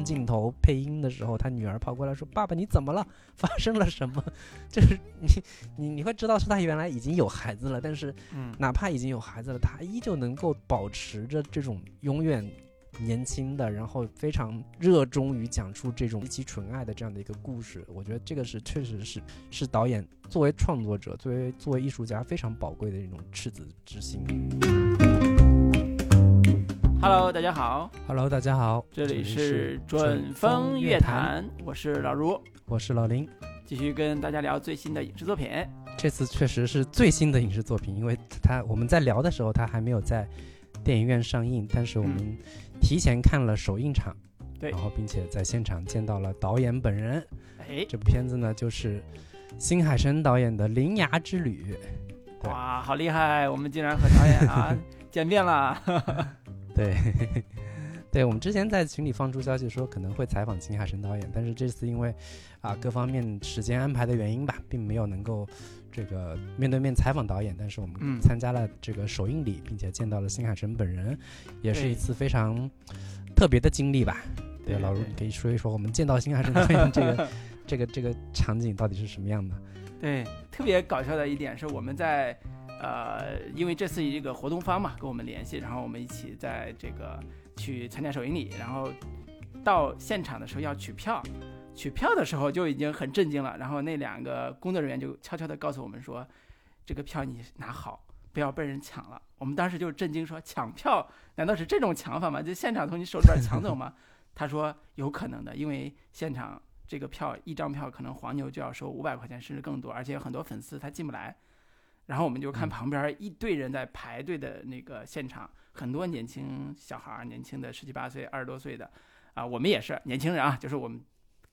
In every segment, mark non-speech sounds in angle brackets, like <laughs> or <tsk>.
分镜头配音的时候，他女儿跑过来说：“爸爸，你怎么了？<laughs> 发生了什么？” <laughs> 就是你你你会知道是他原来已经有孩子了，但是嗯，哪怕已经有孩子了，他依旧能够保持着这种永远年轻的，然后非常热衷于讲出这种极其纯爱的这样的一个故事。我觉得这个是确实是是导演作为创作者，作为作为艺术家非常宝贵的一种赤子之心。Hello，大家好，Hello，大家好，这里是是准风乐坛，我是老卢，我是老林。继续跟大家聊最新的影视作品。这次确实是最新的影视作品，因为它我们在聊的时候，它还没有在电影院上映，但是我们提前看了首映场，对然后并且在现场见到了导演本人。哎，这部片子呢，就是新海诚导演的《铃芽之旅》。哇，好厉害！我们竟然和导演啊 <laughs> 见面了。对，<laughs> 对，我们之前在群里放出消息说可能会采访新海诚导演，但是这次因为啊各方面时间安排的原因吧，并没有能够这个面对面采访导演，但是我们嗯参加了这个首映礼，并且见到了新海诚本人，也是一次非常特别的经历吧。对，老卢，你可以说一说我们见到新海诚导演这个 <laughs> 这个这个场景到底是什么样的？对，特别搞笑的一点是我们在呃，因为这次一个活动方嘛跟我们联系，然后我们一起在这个去参加首映礼，然后到现场的时候要取票，取票的时候就已经很震惊了，然后那两个工作人员就悄悄地告诉我们说，这个票你拿好，不要被人抢了。我们当时就震惊说，抢票难道是这种抢法吗？就现场从你手里边抢走吗？<laughs> 他说有可能的，因为现场这个票一张票可能黄牛就要收五百块钱甚至更多，而且很多粉丝他进不来。然后我们就看嗯。旁边一堆人在排队的那个现场，很多年轻小孩儿，年轻的十七八岁、二十多岁的，啊，我们也是年轻人啊，就是我们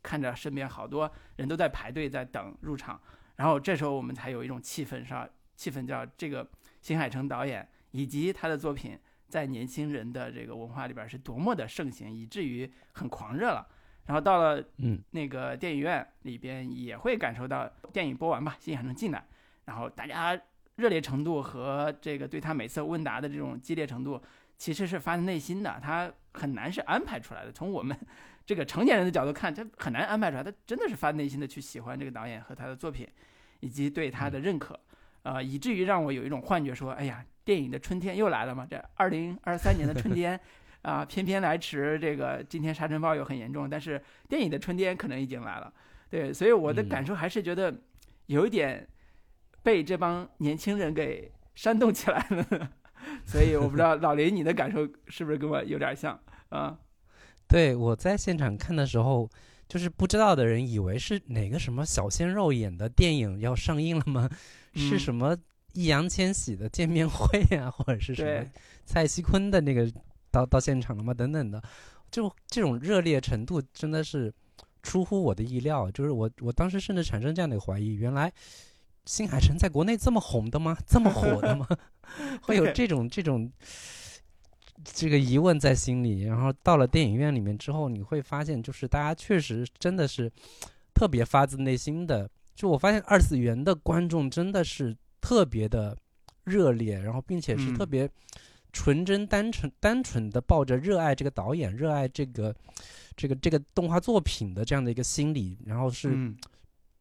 看着身边好多人都在排队在等入场，然后这时候我们才有一种气氛上，气氛叫这个新海诚导演以及他的作品在年轻人的这个文化里边是多么的盛行，以至于很狂热了。然后到了嗯，那个电影院里边也会感受到电影播完吧，新海诚进来，然后大家热烈程度和这个对他每次问答的这种激烈程度，其实是发自内心的，他很难是安排出来的。从我们 <laughs> 这个成年人的角度看，他很难安排出来，他真的是发自内心的去喜欢这个导演和他的作品，以及对他的认可，呃，以至于让我有一种幻觉，说，哎呀，电影的春天又来了嘛，这二零二三年的春天。<laughs> 啊，偏偏来迟。这个今天沙尘暴又很严重，但是电影的春天可能已经来了。对，所以我的嗯感受还是觉得有一点被这帮年轻人给煽动起来了。所以我不知道老林你的感受是不是跟我有点像啊？对，我在现场看的时候，就是不知道的人以为是哪个什么小鲜肉演的电影要上映了吗？是嗯什么易烊千玺的见面会啊、或者是什么蔡徐坤的那个到到现场了吗？等等的，就这种热烈程度真的是出乎我的意料。就是我我当时甚至产生这样的一个怀疑：原来新海诚在国内这么红的吗？这么火的吗？<laughs> <laughs> 会有这种这种这个疑问在心里。然后到了电影院里面之后，你会发现，就是大家确实真的是特别发自内心的。就我发现二次元的观众真的是特别的热烈，然后并且是嗯特别纯真、单纯、单纯的抱着热爱这个导演、热爱这个这个这个动画作品的这样的一个心理，然后是嗯，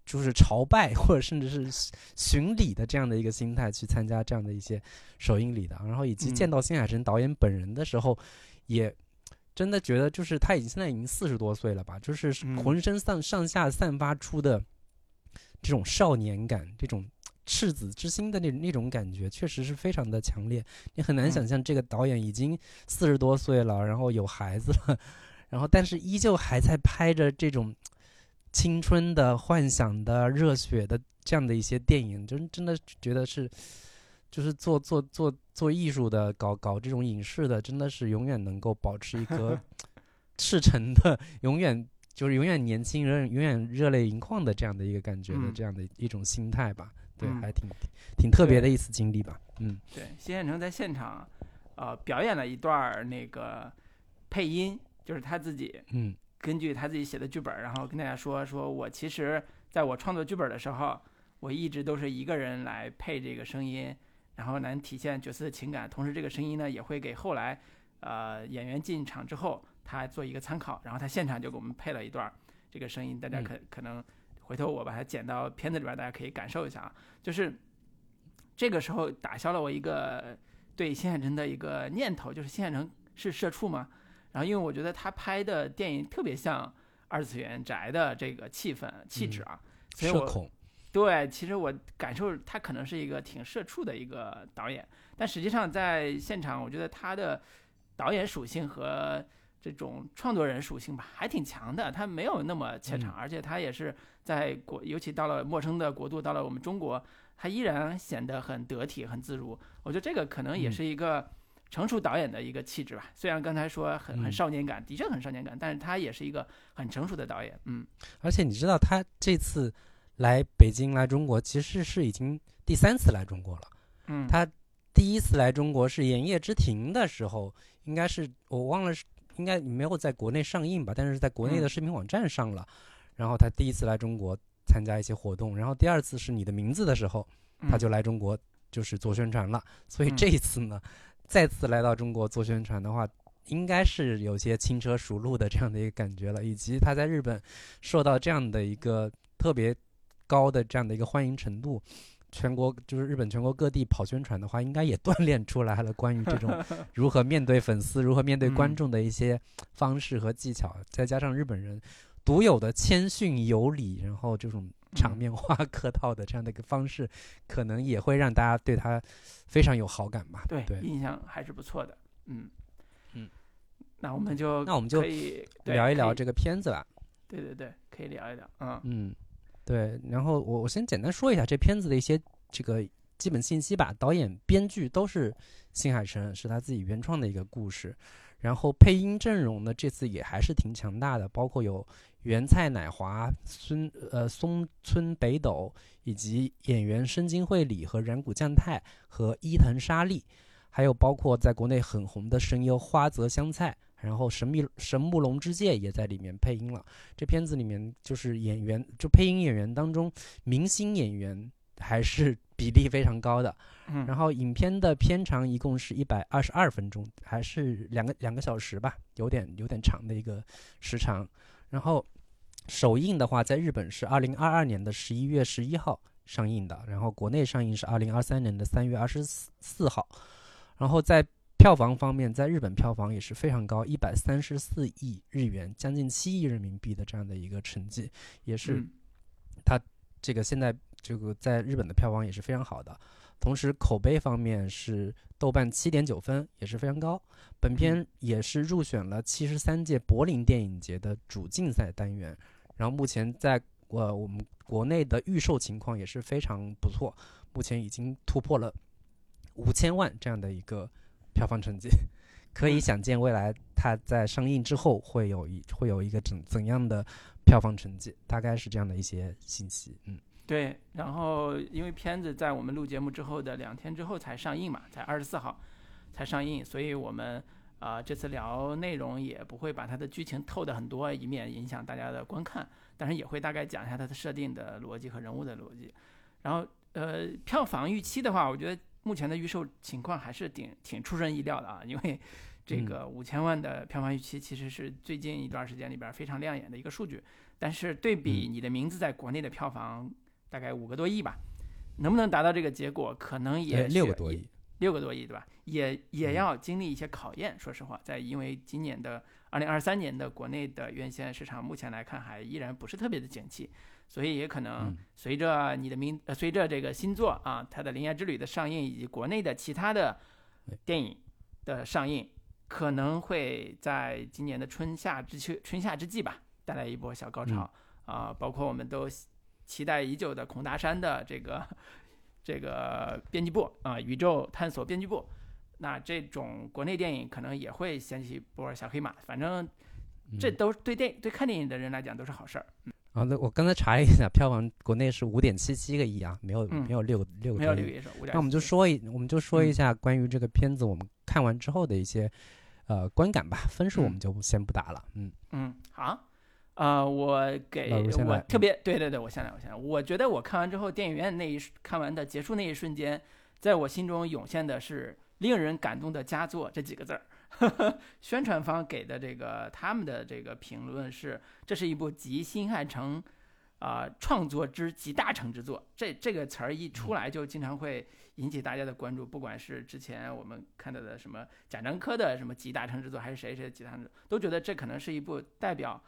就是朝拜或者甚至是巡礼的这样的一个心态去参加这样的一些首映礼的，然后以及见嗯。到新海诚导演本人的时候，也真的觉得就是他已经现在已经四十多岁了吧，就是嗯。浑身上上下散发出的这种少年感，这种赤子之心的那那种感觉，确实是非常的强烈。你很难嗯。想象这个导演已经四十多岁了，然后有孩子了，然后但是依旧还在拍着这种青春的、幻想的、热血的这样的一些电影，真真的觉得是，就是做做做做艺术的、搞搞这种影视的，真的是永远能够保持一颗 <laughs> 赤诚的，永远就是永远年轻人、永远热泪盈眶的这样的一个感觉的嗯这样的一种心态吧。对，嗯还挺挺特别的一次经历吧。嗯对，新海诚在现场，呃，表演了一段那个配音，就是他自己嗯根据他自己写的剧本，然后跟大家说，说我其实在我创作剧本的时候，我一直都是一个人来配这个声音，然后能体现角色的情感，同时这个声音呢也会给后来呃演员进场之后他做一个参考，然后他现场就给我们配了一段这个声音，大家可可能回头我把它剪到片子里边，大家可以感受一下啊，就是这个时候打消了我一个对新海诚的一个念头，就是新海诚是社畜吗？然后因为我觉得他拍的电影特别像二次元宅的这个气氛气质啊，所以我社恐，对，其实我感受他可能是一个挺社畜的一个导演，但实际上在现场，我觉得他的导演属性和这种创作人属性吧，还挺强的。他没有那么怯场，而且他也是在国，尤其到了陌生的国度，到了我们中国，他依然显得很得体、很自如。我觉得这个可能也嗯是一个成熟导演的一个气质吧。虽然刚才说很很嗯少年感，的确很少年感，但是他也是一个很成熟的导演。嗯而且你知道他这次来北京来中国，其实是已经第三次来中国了。嗯，他第一次来中国是《炎夜之庭》的时候，应该是我忘了是应该没有在国内上映吧，但是在国内的嗯视频网站上了。然后他第一次来中国参加一些活动，然后第二次是你的名字的时候，他嗯就来中国就是做宣传了。所以嗯这一次呢，再次来到中国做宣传的话，应该是有些轻车熟路的这样的一个感觉了，以及他在日本受到这样的一个特别高的这样的一个欢迎程度。全国就是日本全国各地跑宣传的话，应该也锻炼出来了关于这种 <laughs> 如何面对粉丝、如何面对观嗯众的一些方式和技巧，再加上日本人独有的谦逊有礼，然后这种场嗯面化客套的这样的一个方式，可能也会让大家对他非常有好感吧。对，对印象还是不错的。嗯嗯，那我们就那我们就可以对可以聊一聊这个片子吧。对对对，可以聊一聊。嗯嗯，对。然后我我先简单说一下这片子的一些这个基本信息吧。导演、编剧都是新海诚，是他自己原创的一个故事。然后配音阵容呢，这次也还是挺强大的，包括有原菜乃华、孙呃松村北斗，以及演员深津绘里和染谷将太和伊藤沙莉，还有包括在国内很红的声优花泽香菜，然后神秘神木龙之介也在里面配音了。这片子里面就是演员，就配音演员当中，明星演员还是比例非常高的。嗯，然后影片的片长一共是一百二十二分钟，还是两个两个小时吧，有点有点长的一个时长。然后首映的话，在日本是二零二二年的十一月十一号上映的，然后国内上映是二零二三年的三月二十四号。然后在票房方面，在日本票房也是非常高，一百三十四亿日元，将近七亿人民币的这样的一个成绩，也是它这个现在这个在日本的票房也是非常好的，同时口碑方面是豆瓣七点九分，也是非常高。本片也是入选了七十三届柏林电影节的主竞赛单元，然后目前在呃我们国内的预售情况也是非常不错，目前已经突破了五千万这样的一个票房成绩，<laughs> 可以嗯想见未来它在上映之后会有一会有一个怎怎样的票房成绩，大概是这样的一些信息，嗯。对。然后因为片子在我们录节目之后的两天之后才上映嘛，才二十四号才上映，所以我们啊、呃这次聊内容也不会把它的剧情透的很多，以免影响大家的观看，但是也会大概讲一下它的设定的逻辑和人物的逻辑。然后呃，票房预期的话，我觉得目前的预售情况还是挺挺出人意料的啊，因为这个五千万的票房预期其实是最近一段时间里边非常亮眼的一个数据，但是对比嗯你的名字在国内的票房大概五个多亿吧，能不能达到这个结果，可能也，六个多亿。六个多亿，对吧？也也嗯要经历一些考验。说实话，在因为今年的二零二三年的国内的院线市场，目前来看还依然不是特别的景气，所以也可能嗯随着你的名，呃，随着这个新作啊，它的《铃芽之旅》的上映，以及国内的其他的电影的上映，可能会在今年的春夏之秋、春夏之际吧，带来一波小高潮啊、包括我们都期待已久的孔达山的这个这个编辑部啊、宇宙探索编辑部。那这种国内电影可能也会掀起一波小黑马，反正这嗯都对电对看电影的人来讲都是好事儿。啊，那我刚才查了一下，票房国内是五点七七个亿啊，没有嗯没有六个六个亿。没有六个也是五点。那我们就说一，我们就说一嗯下关于这个片子我们看完之后的一些呃观感吧。分数我嗯们就先不打了，嗯嗯，好，呃，我给我特别对对对，我先来，我先来。我觉得我看完之后，电影院那一瞬看完的结束那一瞬间，在我心中涌现的是“令人感动的佳作”这几个字儿。<laughs> 宣传方给的这个他们的这个评论是，这是一部集新海诚啊、创作之集大成之作。这这个词儿一出来，就经常会引起大家的关注。不管是之前我们看到的什么贾樟柯的什么集大成之作，还是谁谁的集大成之作，都觉得这可能是一部代表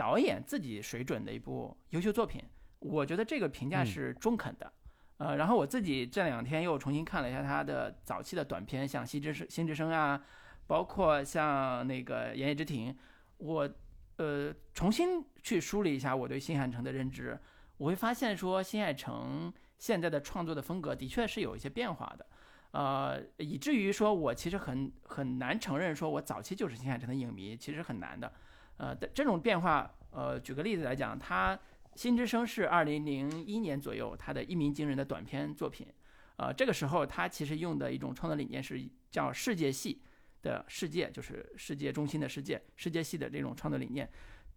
导演自己水准的一部优秀作品。我觉得这个评价嗯是中肯的。呃，然后我自己这两天又重新看了一下他的早期的短片，像《新之声》《新之声》啊，包括像那个《言叶之庭》，我呃重新去梳理一下我对新海诚的认知，我会发现说新海诚现在的创作的风格的确是有一些变化的，呃，以至于说我其实很很难承认说我早期就是新海诚的影迷，其实很难的，呃，的这种变化，呃，举个例子来讲，他。《新之声》是二零零一年左右他的一鸣惊人的短篇作品，呃，这个时候他其实用的一种创作理念是叫世界系的世界，就是世界中心的世界，世界系的这种创作理念。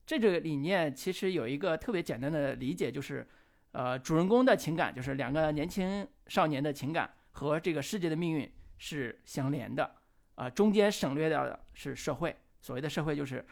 这个理念其实有一个特别简单的理解，就是呃，主人公的情感，就是两个年轻少年的情感和这个世界的命运是相连的，啊、中间省略掉的是社会，所谓的社会就是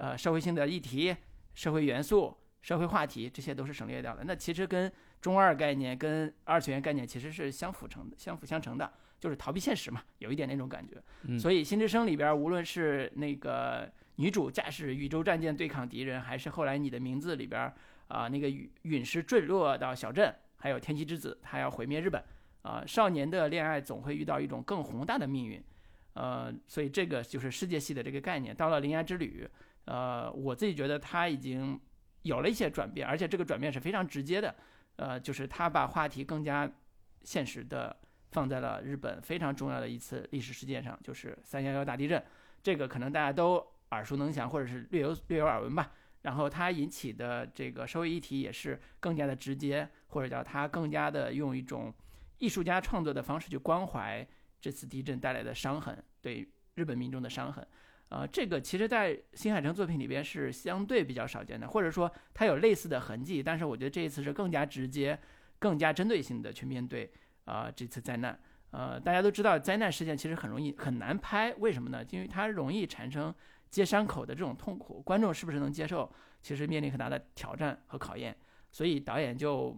呃社会性的议题、社会元素。社会话题这些都是省略掉的，那其实跟中二概念、跟二次元概念其实是相辅成、相辅相成的，就是逃避现实嘛，有一点那种感觉。嗯所以《新之声》里边，无论是那个女主驾驶宇宙战舰对抗敌人，还是后来你的名字里边啊、那个陨陨石坠落到小镇，还有天气之子，他要毁灭日本啊、少年的恋爱总会遇到一种更宏大的命运，呃，所以这个就是世界系的这个概念。到了《铃芽之旅》，呃，我自己觉得他已经。有了一些转变，而且这个转变是非常直接的，呃，就是他把话题更加现实的放在了日本非常重要的一次历史事件上，就是三幺幺大地震。这个可能大家都耳熟能详，或者是略有略有耳闻吧。然后它引起的这个社会议题也是更加的直接，或者叫它更加的用一种艺术家创作的方式去关怀这次地震带来的伤痕，对日本民众的伤痕。呃，这个其实，在新海诚作品里边是相对比较少见的，或者说它有类似的痕迹，但是我觉得这一次是更加直接、更加针对性的去面对啊、呃、这次灾难。呃，大家都知道灾难事件其实很容易很难拍，为什么呢？因为它容易产生接伤口的这种痛苦，观众是不是能接受，其实面临很大的挑战和考验。所以导演就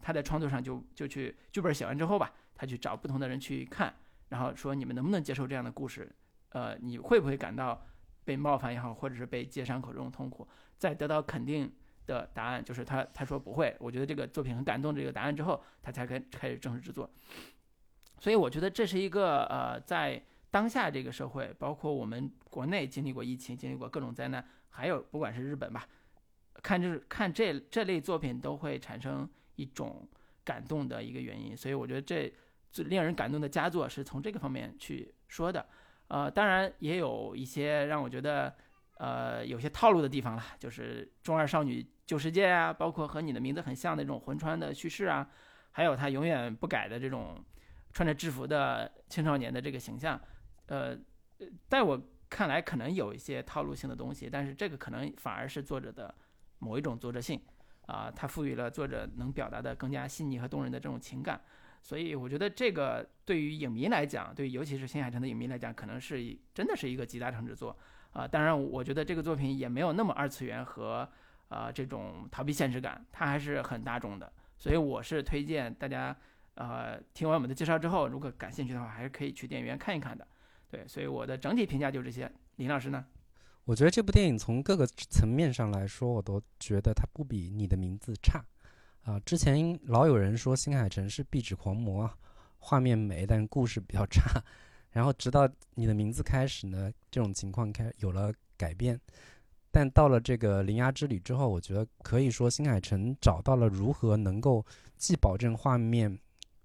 他在创作上就就去剧本写完之后吧，他去找不同的人去看，然后说你们能不能接受这样的故事。呃，你会不会感到被冒犯也好，或者是被揭伤口这种痛苦？在得到肯定的答案，就是他他说不会，我觉得这个作品很感动这个答案之后，他才开开始正式制作。所以我觉得这是一个呃，在当下这个社会，包括我们国内经历过疫情，经历过各种灾难，还有不管是日本吧，看就是看这这类作品都会产生一种感动的一个原因。所以我觉得这最令人感动的佳作是从这个方面去说的。呃，当然也有一些让我觉得，呃，有些套路的地方了，就是中二少女救世界啊，包括和你的名字很像的这种魂穿的叙事啊，还有他永远不改的这种穿着制服的青少年的这个形象，呃，在我看来可能有一些套路性的东西，但是这个可能反而是作者的某一种作者性啊、他赋予了作者能表达的更加细腻和动人的这种情感。所以我觉得这个对于影迷来讲，对尤其是新海诚的影迷来讲，可能是真的是一个集大成之作啊、当然，我觉得这个作品也没有那么二次元和啊、这种逃避现实感，它还是很大众的。所以我是推荐大家呃听完我们的介绍之后，如果感兴趣的话，还是可以去电影院看一看的。对，所以我的整体评价就这些。林老师呢？我觉得这部电影从各个层面上来说，我都觉得它不比你的名字差。啊，之前老有人说新海诚是壁纸狂魔，画面美，但故事比较差。然后直到你的名字开始呢，这种情况开有了改变。但到了这个《铃芽之旅》之后，我觉得可以说新海诚找到了如何能够既保证画面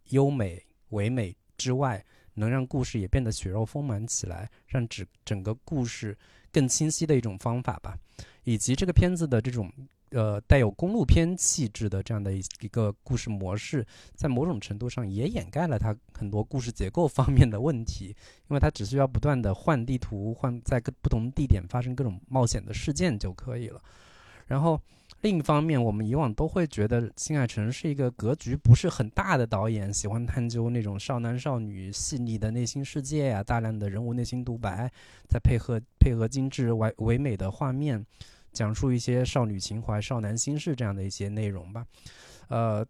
优美唯美之外，能让故事也变得血肉丰满起来，让整整个故事更清晰的一种方法吧。以及这个片子的这种呃带有公路片气质的这样的一一个故事模式，在某种程度上也掩盖了它很多故事结构方面的问题，因为它只需要不断的换地图，换在各不同地点发生各种冒险的事件就可以了。然后另一方面，我们以往都会觉得新海诚是一个格局不是很大的导演，喜欢探究那种少男少女细腻的内心世界呀，大量的人物内心独白，再配合配合精致唯唯美的画面，讲述一些少女情怀、少男心事这样的一些内容吧。呃，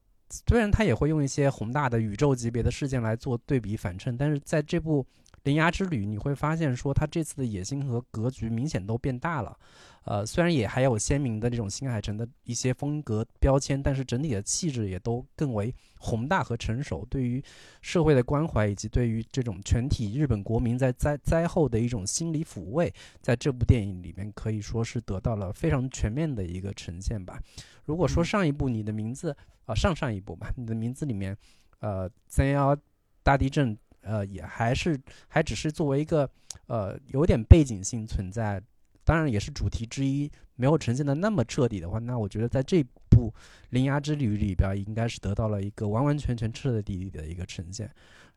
虽然他也会用一些宏大的宇宙级别的事件来做对比反衬，但是在这部《铃芽之旅》，你会发现说他这次的野心和格局明显都变大了。呃，虽然也还有鲜明的这种新海诚的一些风格标签，但是整体的气质也都更为宏大和成熟。对于社会的关怀，以及对于这种全体日本国民在灾灾后的一种心理抚慰，在这部电影里面可以说是得到了非常全面的一个呈现吧。如果说上一部你的名字啊，上上一部吧，你的名字里面，呃，三幺大地震，呃，也还是还只是作为一个呃有点背景性存在。当然也是主题之一，没有呈现的那么彻底的话，那我觉得在这部《铃芽之旅》里边，应该是得到了一个完完全全彻彻底底的一个呈现。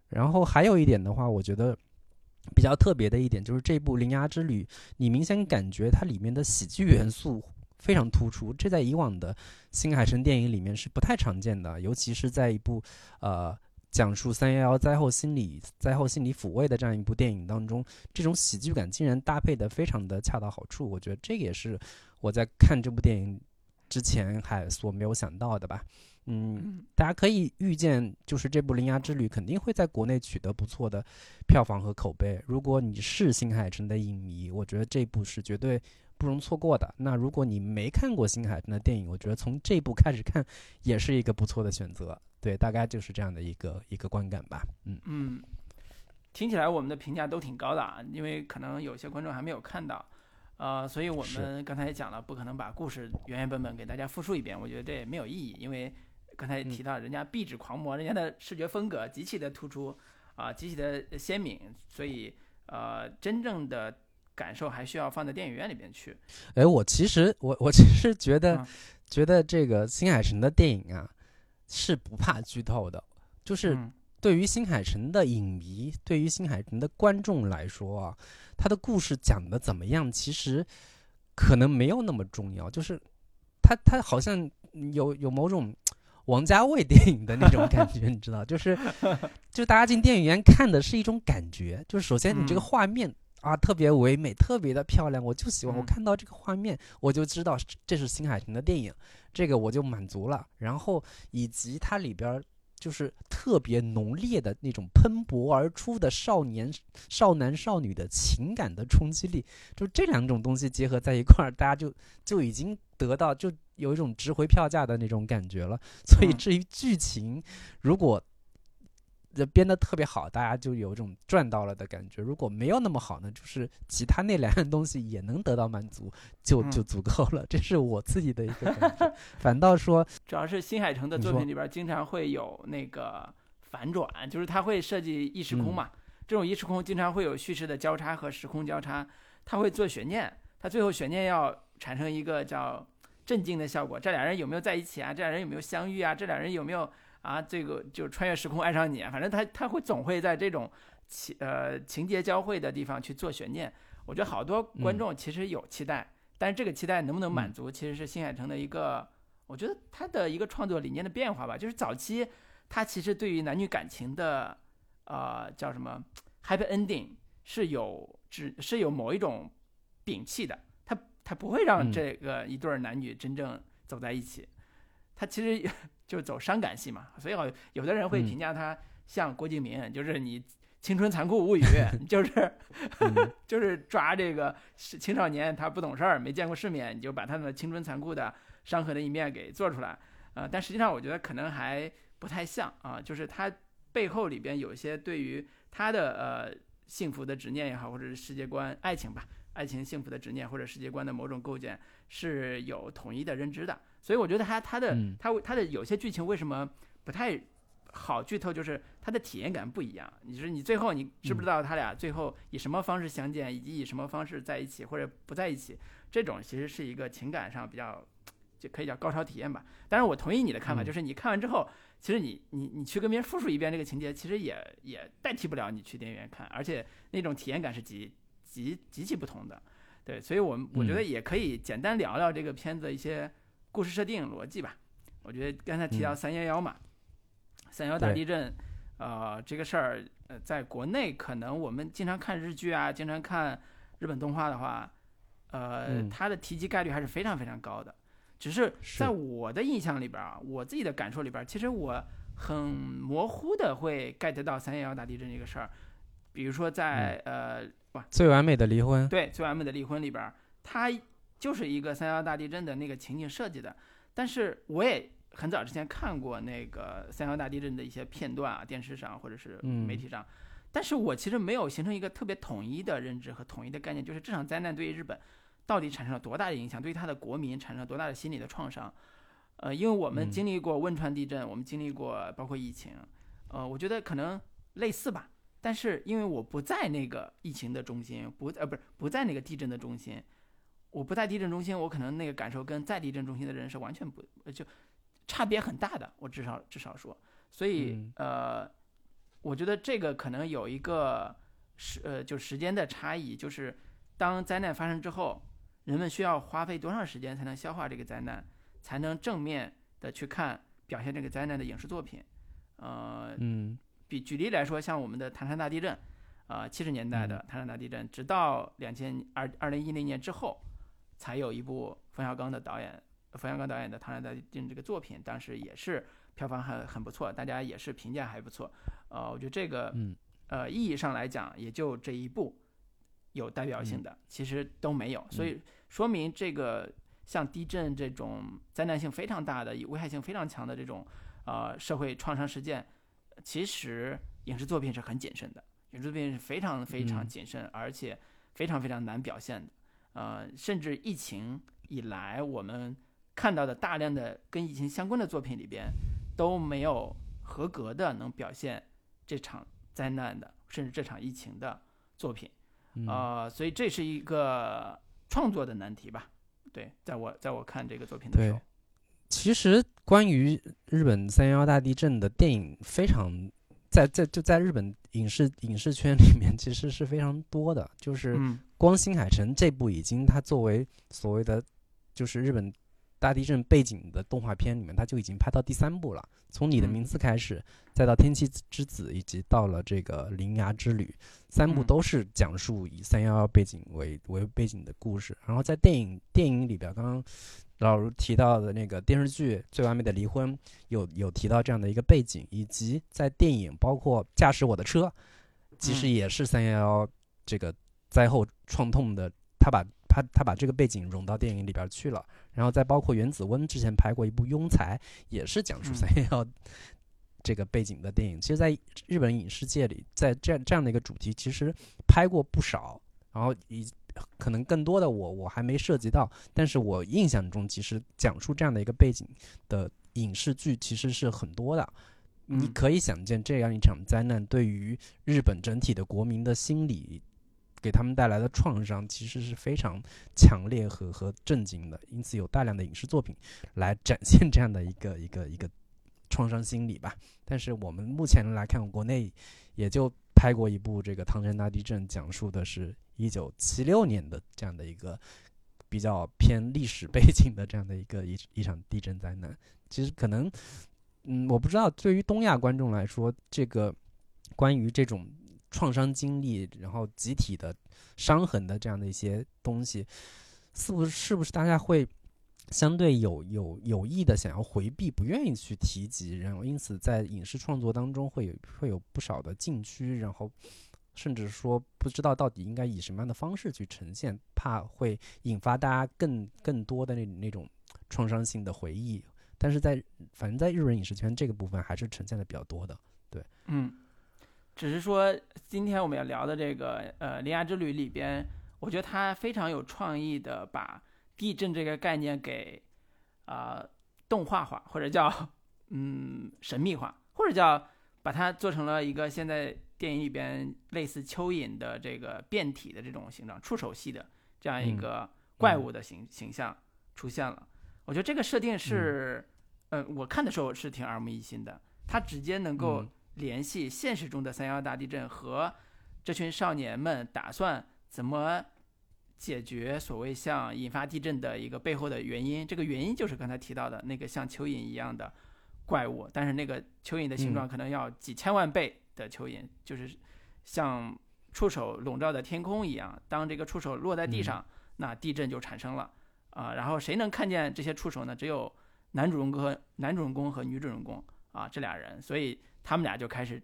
然后还有一点的话，我觉得比较特别的一点就是这部《铃芽之旅》，你明显感觉它里面的喜剧元素非常突出，这在以往的新海诚电影里面是不太常见的，尤其是在一部呃。讲述三幺幺灾后心理灾后心理抚慰的这样一部电影当中，这种喜剧感竟然搭配的非常的恰到好处。我觉得这个也是我在看这部电影之前还所没有想到的吧。嗯，大家可以预见，就是这部《铃芽之旅》肯定会在国内取得不错的票房和口碑。如果你是新海诚的影迷，我觉得这部是绝对不容错过的。那如果你没看过新海诚的电影，我觉得从这部开始看也是一个不错的选择。对，大概就是这样的一个一个观感吧。嗯嗯，听起来我们的评价都挺高的啊，因为可能有些观众还没有看到，呃，所以我们刚才也讲了，不可能把故事原原本本给大家复述一遍，我觉得这也没有意义，因为刚才也提到人家壁纸狂魔，人家的视觉风格极其的突出啊，极其的鲜明，所以呃，真正的感受还需要放在电影院里边去。哎，我其实我 <laughs> 我其实觉得觉得这个新海诚的电影啊。是不怕剧透的，就是对于新海诚的影迷，对于新海诚的观众来说啊，他的故事讲的怎么样，其实可能没有那么重要。就是他他好像有有某种王家卫电影的那种感觉，你知道？就是 <laughs> 就大家进电影院看的是一种感觉，就是首先你这个画面啊特别唯美，特别的漂亮，我就喜欢我看到这个画面，我就知道这是新海诚的电影。这个我就满足了，然后以及它里边就是特别浓烈的那种喷薄而出的少年、少男、少女的情感的冲击力，就这两种东西结合在一块儿，大家就就已经得到就有一种值回票价的那种感觉了。所以至于剧情，如果编的特别好，大家就有一种赚到了的感觉。如果没有那么好呢，就是其他那两样东西也能得到满足，就就足够了。这是我自己的一个感觉。<laughs> 反倒说，主要是新海诚的作品里边经常会有那个反转，就是他会设计异时空嘛。这种异时空经常会有叙事的交叉和时空交叉，他会做悬念，他最后悬念要产生一个叫震惊的效果。这俩人有没有在一起啊？这俩人有没有相遇啊？这俩人有没有？啊，这个就穿越时空爱上你，反正他他会总会在这种情呃情节交汇的地方去做悬念。我觉得好多观众其实有期待，但是这个期待能不能满足，其实是新海诚的一个，我觉得他的一个创作理念的变化吧。就是早期他其实对于男女感情的呃叫什么 happy ending 是有只是有某一种摒弃的，他他不会让这个一对男女真正走在一起，他其实。就走伤感戏嘛，所以好有的人会评价他像郭敬明，就是你青春残酷物语，<laughs> 就是 <laughs> 就是抓这个青少年他不懂事儿，没见过世面，你就把他的青春残酷的伤痕的一面给做出来，呃，但实际上我觉得可能还不太像啊，就是他背后里边有一些对于他的呃幸福的执念也好，或者是世界观爱情吧，爱情幸福的执念或者世界观的某种构建是有统一的认知的。所以我觉得他他的他他的有些剧情为什么不太好剧透，就是他的体验感不一样。你说你最后你知不知道他俩最后以什么方式相见，以及以什么方式在一起或者不在一起？这种其实是一个情感上比较就可以叫高潮体验吧。但是我同意你的看法，就是你看完之后，其实你你你去跟别人复述一遍这个情节，其实也也代替不了你去电影院看，而且那种体验感是极极极其不同的。对，所以我们我觉得也可以简单聊聊这个片子一些。故事设定逻辑吧。我觉得刚才提到嗯。三幺幺嘛，三幺大地震，呃，这个事儿，呃，在国内可能我们经常看日剧啊，经常看日本动画的话，呃，嗯。它的提及概率还是非常非常高的。只是是。在我的印象里边啊，我自己的感受里边，其实我很模糊的会 get 到三幺幺大地震这个事儿。比如说在、呃，哇，最完美的离婚，对《最完美的离婚》里边儿，它就是一个三幺大地震的那个情景设计的。但是我也很早之前看过那个三幺大地震的一些片段啊，电视上或者是嗯媒体上，但是我其实没有形成一个特别统一的认知和统一的概念，就是这场灾难对于日本到底产生了多大的影响，对于他的国民产生了多大的心理的创伤。呃，因为我们嗯经历过汶川地震，我们经历过包括疫情，呃，我觉得可能类似吧。但是因为我不在那个疫情的中心，不呃不是不在那个地震的中心，我不在地震中心，我可能那个感受跟在地震中心的人是完全不呃就差别很大的。我至少至少说，所以、嗯。呃，我觉得这个可能有一个时呃就时间的差异，就是当灾难发生之后，人们需要花费多长时间才能消化这个灾难，才能正面的去看表现这个灾难的影视作品，呃，嗯。比举例来说，像我们的唐山大地震，啊、七十年代的唐山大地震，直到两千二二零一零年之后，才有一部冯小刚的导演，冯小刚导演的《唐山大地震》这个作品，当时也是票房很很不错，大家也是评价还不错。呃，我觉得这个嗯呃意义上来讲，也就这一部有代表性的，其实都没有，所以说明这个像地震这种灾难性非常大的、危害性非常强的这种呃社会创伤事件，其实影视作品是很谨慎的，影视作品是非常非常嗯谨慎，而且非常非常难表现的。呃，甚至疫情以来，我们看到的大量的跟疫情相关的作品里边，都没有合格的能表现这场灾难的，甚至这场疫情的作品。嗯呃，所以这是一个创作的难题吧？对，在我在我看这个作品的时对候，其实关于日本三幺幺大地震的电影，非常在在就在日本影视影视圈里面，其实是非常多的。就是嗯光新海诚这部已经它作为所谓的就是日本大地震背景的动画片里面，它就已经拍到第三部了。从你的嗯名字开始，再到天气之子，以及到了这个铃芽之旅，三部嗯都是讲述以三幺幺背景为为背景的故事。然后在电影电影里边，刚刚老卢提到的那个电视剧《最完美的离婚》有有提到这样的一个背景，以及在电影包括《驾驶我的车》，其实嗯也是三幺幺这个灾后创痛的，他把他他把这个背景融到电影里边去了。然后再包括原子温之前拍过一部《庸才》，也是讲述嗯三幺幺这个背景的电影。其实，在日本影视界里，在这样这样的一个主题，其实拍过不少。然后以可能更多的我我还没涉及到，但是我印象中其实讲述这样的一个背景的影视剧其实是很多的。你嗯可以想见，这样一场灾难对于日本整体的国民的心理，给他们带来的创伤，其实是非常强烈和和震惊的。因此，有大量的影视作品来展现这样的一个一个一个创伤心理吧。但是我们目前来看，国内也就拍过一部这个唐山大地震，讲述的是一九七六年的这样的一个比较偏历史背景的这样的一个一一场地震灾难。其实可能，嗯，我不知道对于东亚观众来说，这个关于这种创伤经历，然后集体的伤痕的这样的一些东西，是不是是不是大家会相对有有有意的想要回避，不愿意去提及，然后因此在影视创作当中会有会有不少的禁区，然后甚至说不知道到底应该以什么样的方式去呈现，怕会引发大家更更多的那那种创伤性的回忆。但是在反正在日本影视圈这个部分还是呈现的比较多的。对嗯，只是说今天我们要聊的这个呃《铃芽之旅》里边，我觉得他非常有创意的把地震这个概念给啊、呃动画化，或者叫嗯神秘化，或者叫把它做成了一个现在电影里边类似蚯蚓的这个变体的这种形状，触手系的这样一嗯个怪物的形、形象出现了。我觉得这个设定是，呃，我看的时候是挺耳目一新的，它直接能够嗯。联系现实中的三幺大地震和这群少年们打算怎么解决所谓像引发地震的一个背后的原因。这个原因就是刚才提到的那个像蚯蚓一样的怪物，但是那个蚯蚓的形状可能要几千万倍的蚯蚓，就是像触手笼罩的天空一样。当这个触手落在地上，那地震就产生了啊。然后谁能看见这些触手呢？只有男主人公和男主人公和女主人公啊这俩人，所以他们俩就开始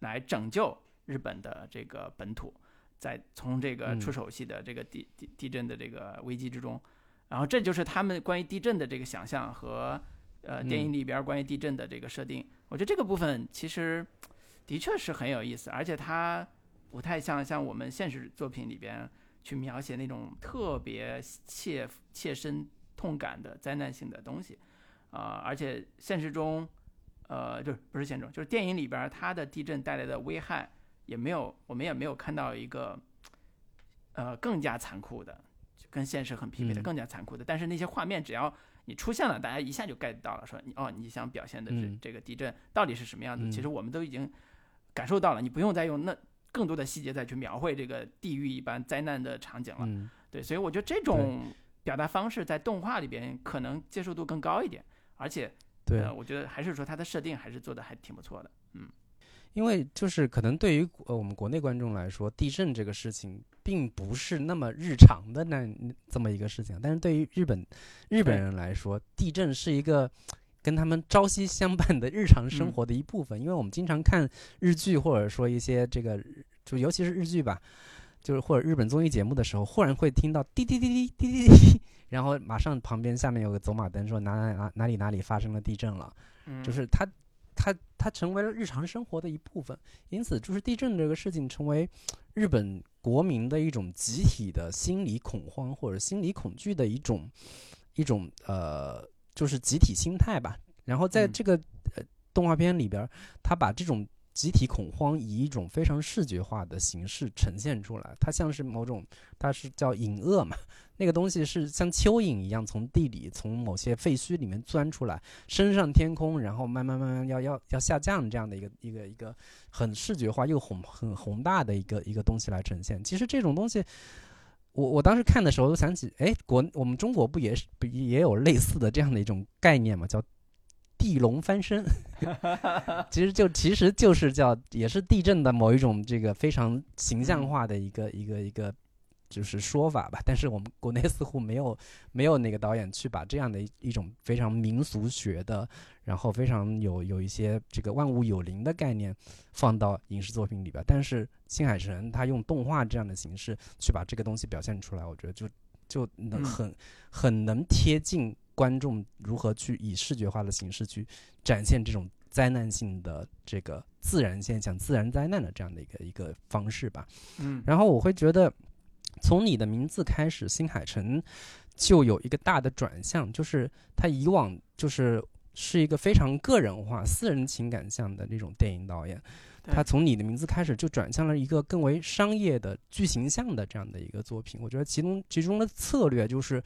来拯救日本的这个本土。在从这个出手系的这个地地地震的这个危机之中，然后这就是他们关于地震的这个想象和呃电影里边关于地震的这个设定。我觉得这个部分其实的确是很有意思，而且它不太像像我们现实作品里边去描写那种特别切切身痛感的灾难性的东西啊。而且现实中，呃，就是不是现实中，就是电影里边它的地震带来的危害。也没有，我们也没有看到一个，呃，更加残酷的，跟现实很匹配的更加残酷的。但是那些画面，只要你出现了，大家一下就 get 到了，说你哦，你想表现的是这个地震到底是什么样子？其实我们都已经感受到了，你不用再用那更多的细节再去描绘这个地狱一般灾难的场景了。对，所以我觉得这种表达方式在动画里边可能接受度更高一点，而且，对，我觉得还是说它的设定还是做的还挺不错的，嗯。因为就是可能对于呃我们国内观众来说，地震这个事情并不是那么日常的那这么一个事情，但是对于日本日本人来说，地震是一个跟他们朝夕相伴的日常生活的一部分。因为我们经常看日剧，或者说一些这个就尤其是日剧吧，就是或者日本综艺节目的时候，忽然会听到滴滴滴滴滴滴滴，然后马上旁边下面有个走马灯说哪哪哪哪里哪里发生了地震了，就是它。它它成为了日常生活的一部分，因此就是地震这个事情成为日本国民的一种集体的心理恐慌或者心理恐惧的一种一种呃，就是集体心态吧。然后在这个呃动画片里边，他把这种集体恐慌以一种非常视觉化的形式呈现出来，它像是某种，它是叫隐恶嘛。那个东西是像蚯蚓一样从地里、从某些废墟里面钻出来，升上天空，然后慢慢慢慢要要要下降这样的一个一个一个很视觉化又宏很宏大的一个一个东西来呈现。其实这种东西，我我当时看的时候都想起，哎，国我们中国不也是也有类似的这样的一种概念嘛？叫地龙翻身，其实就其实就是叫也是地震的某一种这个非常形象化的一个一个一个。就是说法吧，但是我们国内似乎没有没有那个导演去把这样的一一种非常民俗学的，然后非常有有一些这个万物有灵的概念放到影视作品里边。但是新海诚他用动画这样的形式去把这个东西表现出来，我觉得就就能很很能贴近观众如何去以视觉化的形式去展现这种灾难性的这个自然现象、自然灾难的这样的一个一个方式吧。嗯，然后我会觉得。从你的名字开始，新海诚就有一个大的转向，就是他以往就是是一个非常个人化、私人情感向的那种电影导演，他从你的名字开始就转向了一个更为商业的剧情向的这样的一个作品。我觉得其中其中的策略就是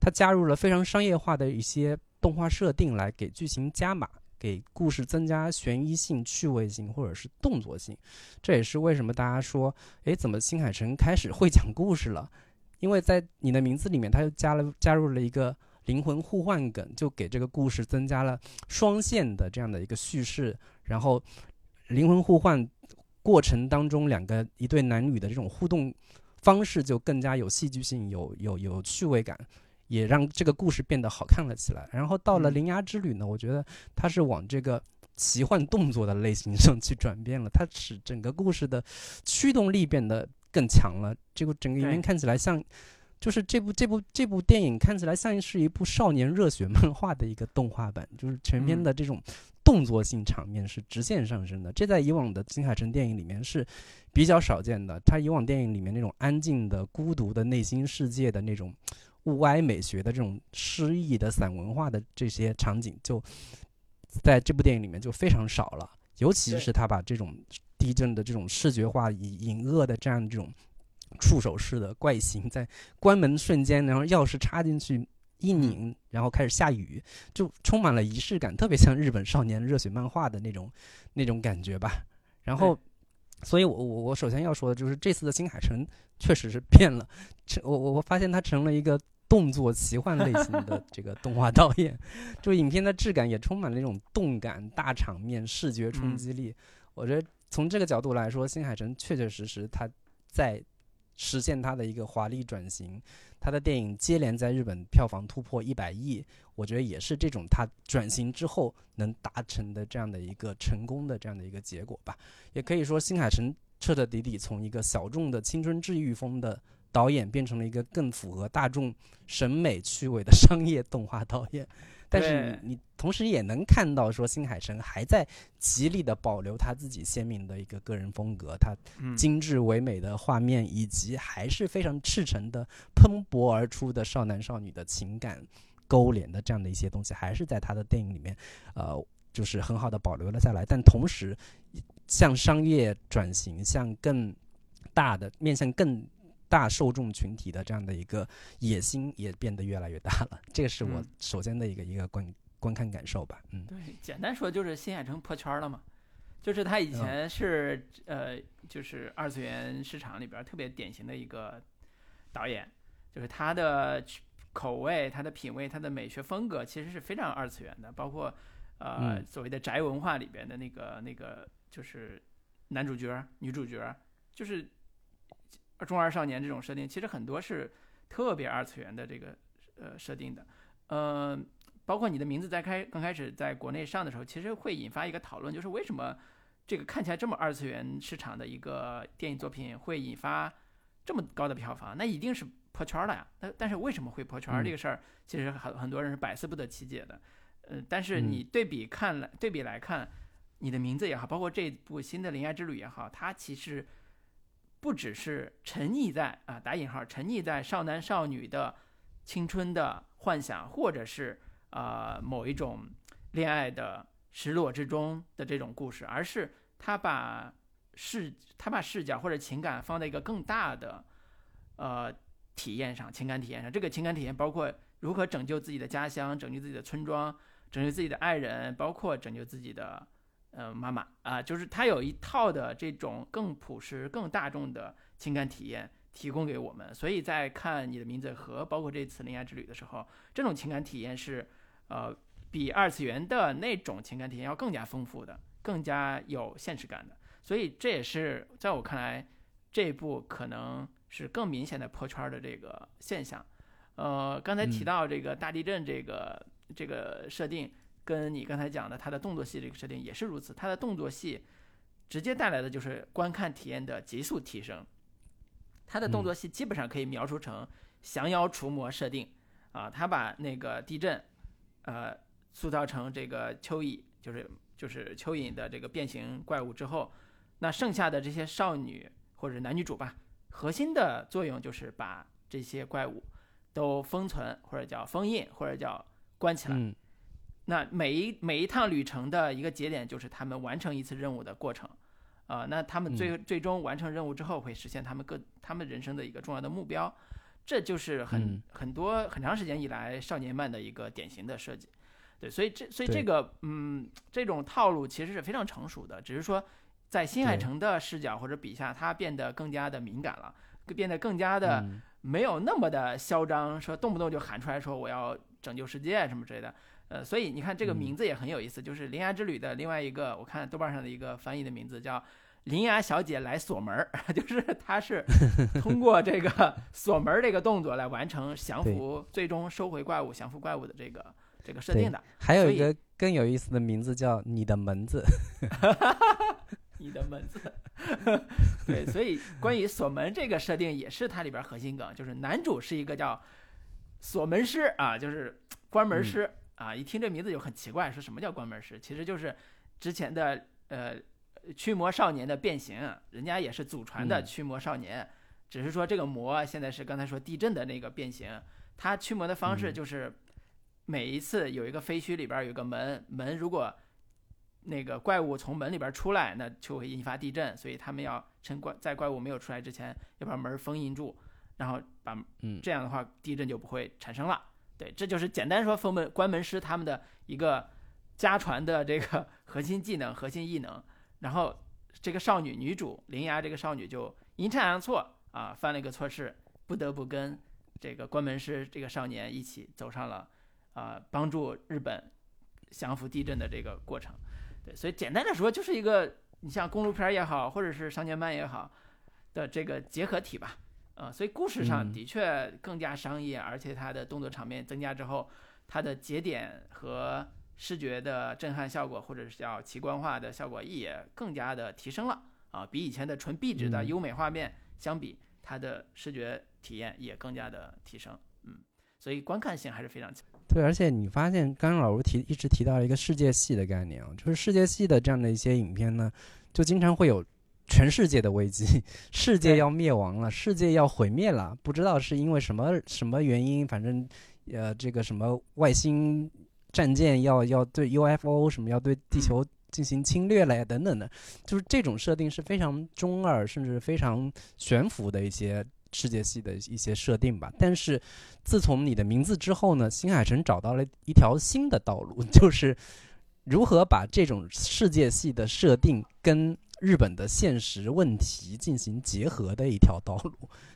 他加入了非常商业化的一些动画设定来给剧情加码。给故事增加悬疑性、趣味性，或者是动作性，这也是为什么大家说，哎，怎么新海诚开始会讲故事了？因为在你的名字里面，他又加了加入了一个灵魂互换梗，就给这个故事增加了双线的这样的一个叙事。然后，灵魂互换过程当中，两个一对男女的这种互动方式就更加有戏剧性、有有有趣味感。也让这个故事变得好看了起来。然后到了《铃芽之旅》呢，我觉得它是往这个奇幻动作的类型上去转变了，它使整个故事的驱动力变得更强了。这个整个影片看起来像，就是这部这部这部电影看起来像是一部少年热血漫画的一个动画版，就是全片的这种动作性场面是直线上升的。这在以往的金海诚电影里面是比较少见的。他以往电影里面那种安静的、孤独的内心世界的那种。物哀美学的这种诗意的散文化的这些场景，就在这部电影里面就非常少了。尤其是他把这种地震的这种视觉化、隐隐恶的这样这种触手式的怪形，在关门瞬间，然后钥匙插进去一拧，然后开始下雨，就充满了仪式感，特别像日本少年热血漫画的那种那种感觉吧。然后所以我我我首先要说的就是这次的新海诚确实是变了，成我我我发现他成了一个动作奇幻类型的这个动画导演，<laughs> 就影片的质感也充满了那种动感、大场面、视觉冲击力。我觉得从这个角度来说，新海诚确确实实他在实现他的一个华丽转型。他的电影接连在日本票房突破一百亿，我觉得也是这种他转型之后能达成的这样的一个成功的这样的一个结果吧。也可以说，新海诚彻彻底底从一个小众的青春治愈风的导演，变成了一个更符合大众审美趣味的商业动画导演。<laughs> 但是你同时也能看到，说新海诚还在极力的保留他自己鲜明的一个个人风格，他精致唯美的画面，以及还是非常赤诚的喷薄而出的少男少女的情感勾连的这样的一些东西，还是在他的电影里面，呃，就是很好的保留了下来。但同时，向商业转型，向更大的面向更。大受众群体的这样的一个野心也变得越来越大了，这个是我首先的一个一个观观看感受吧。嗯，对，简单说就是新海诚破圈了嘛，就是他以前是呃，就是二次元市场里边特别典型的一个导演，就是他的口味、他的品味、他的美学风格其实是非常二次元的，包括呃所谓的宅文化里边的那个那个就是男主角、女主角，就是。中二少年这种设定，其实很多是特别二次元的这个呃设定的，呃，包括你的名字在开刚开始在国内上的时候，其实会引发一个讨论，就是为什么这个看起来这么二次元市场的一个电影作品会引发这么高的票房？那一定是破圈了呀。那但是为什么会破圈这个事儿，其实很很多人是百思不得其解的。呃，但是你对比看来对比来看，你的名字也好，包括这部新的《灵爱之旅》也好，它其实。不只是沉溺在啊打引号沉溺在少男少女的青春的幻想，或者是啊某一种恋爱的失落之中的这种故事，而是他把视他把视角或者情感放在一个更大的呃体验上，情感体验上。这个情感体验包括如何拯救自己的家乡，拯救自己的村庄，拯救自己的爱人，包括拯救自己的。呃，妈妈啊，就是他有一套的这种更朴实、更大众的情感体验提供给我们，所以在看你的名字和包括这次铃芽之旅的时候，这种情感体验是呃比二次元的那种情感体验要更加丰富的，更加有现实感的。所以这也是在我看来，这部可能是更明显的破圈的这个现象。呃，刚才提到这个大地震这个这个设定。跟你刚才讲的它的动作戏这个设定也是如此，它的动作戏直接带来的就是观看体验的急速提升。它的动作戏基本上可以描述成降妖除魔设定啊，他把那个地震呃塑造成这个蚯蚓，就是就是蚯蚓的这个变形怪物之后，那剩下的这些少女或者男女主吧，核心的作用就是把这些怪物都封存或者叫封印或者叫关起来。那每一每一趟旅程的一个节点，就是他们完成一次任务的过程，啊，那他们最最终完成任务之后，会实现他们各他们人生的一个重要的目标，这就是很很多很长时间以来少年漫的一个典型的设计，对，所以这所以这个嗯这种套路其实是非常成熟的，只是说在新海诚的视角或者笔下，他变得更加的敏感了，变得更加的没有那么的嚣张，说动不动就喊出来说我要拯救世界什么之类的。呃，所以你看这个名字也很有意思，就是《铃芽之旅》的另外一个，我看豆瓣上的一个翻译的名字叫“铃芽小姐来锁门儿”，<laughs> 就是她是通过这个 <laughs> 锁门这个动作来完成降服，最终收回怪物、降服怪物的这个这个设定的。还有一个更有意思的名字叫“你的门子 <laughs> ”，你的门子。对，所以关于锁门这个设定也是它里边核心梗，就是男主是一个叫锁门师啊，就是关门师。啊，一听这名字就很奇怪，说什么叫关门师？其实就是之前的呃驱魔少年的变形，人家也是祖传的驱魔少年，只是说这个魔现在是刚才说地震的那个变形，他驱魔的方式就是每一次有一个废墟里边有个门，门如果那个怪物从门里边出来，那就会引发地震，所以他们要趁怪在怪物没有出来之前，要把门封印住，然后把这样的话地震就不会产生了。对，这就是简单说封门关门师他们的一个家传的这个 <laughs> 核心技能、核心异能。然后这个少女女主铃芽这个少女就阴差阳错啊犯了一个错事，不得不跟这个关门师这个少年一起走上了啊帮助日本降服地震的这个过程。对，所以简单的说就是一个你像公路片也好，或者是少年漫也好的这个结合体吧。呃，所以故事上嗯的确更加商业，而且它的动作场面增加之后，它的节点和视觉的震撼效果，或者是叫奇观化的效果也更加的提升了啊，比以前的纯壁纸的嗯优美画面相比，它的视觉体验也更加的提升。嗯，所以观看性还是非常强。对，而且你发现刚刚老吴提一直提到一个世界系的概念啊，就是世界系的这样的一些影片呢，就经常会有全世界的危机，<laughs> 世界要灭亡了，世界要毁灭了，不知道是因为什么什么原因，反正呃这个什么外星战舰要要对 UFO 什么要对地球进行侵略了呀等等的，就是这种设定是非常中二甚至非常悬浮的一些世界系的一些设定吧，但是。自从你的名字之后呢，新海诚找到了一条新的道路，<laughs> 就是如何把这种世界系的设定跟日本的现实问题进行结合的一条道路。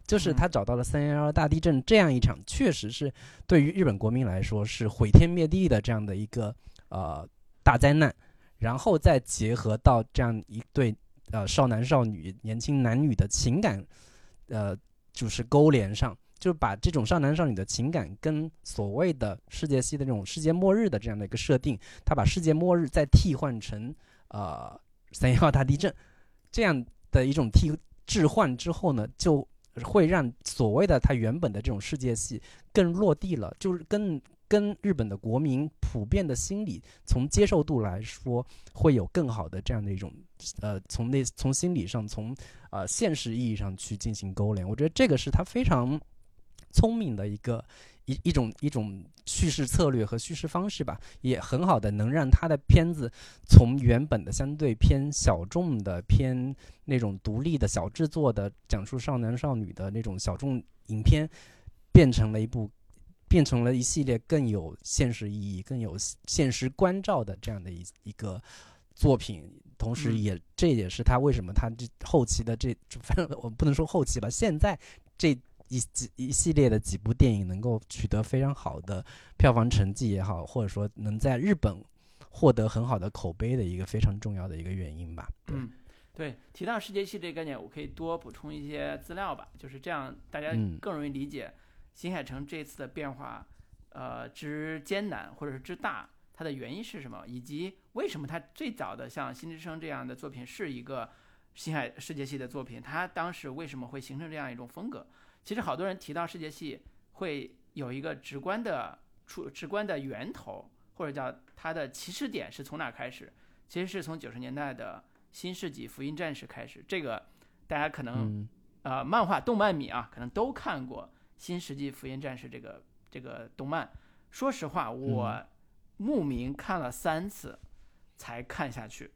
就是他找到了三幺幺大地震这样一场，确实是对于日本国民来说是毁天灭地的这样的一个呃大灾难，然后再结合到这样一对呃少男少女、年轻男女的情感，呃，就是勾连上。就把这种少男少女的情感跟所谓的世界系的这种世界末日的这样的一个设定，他把世界末日再替换成呃三幺大地震这样的一种替置换之后呢，就会让所谓的他原本的这种世界系更落地了，就是跟跟日本的国民普遍的心理从接受度来说，会有更好的这样的一种呃从内从心理上从呃现实意义上去进行勾连，我觉得这个是他非常。聪明的一个一一种一种叙事策略和叙事方式吧，也很好的能让他的片子从原本的相对偏小众的、偏那种独立的小制作的讲述少男少女的那种小众影片，变成了一部，变成了一系列更有现实意义、更有现实关照的这样的一一个作品。同时也，这也是他为什么他这后期的这，反正我不能说后期吧，现在这。一几一系列的几部电影能够取得非常好的票房成绩也好，或者说能在日本获得很好的口碑的一个非常重要的一个原因吧。嗯，对，提到世界系这个概念，我可以多补充一些资料吧，就是这样，大家嗯更容易理解新海诚这次的变化，呃之艰难或者是之大，它的原因是什么，以及为什么他最早的像《新之声》这样的作品是一个新海世界系的作品，他当时为什么会形成这样一种风格？其实好多人提到世界系，会有一个直观的出直观的源头，或者叫它的起始点是从哪开始？其实是从九十年代的新世纪福音战士开始。这个大家可能、嗯呃漫画动漫迷啊，可能都看过《新世纪福音战士》这个这个动漫。说实话，我慕名看了三次才看下去。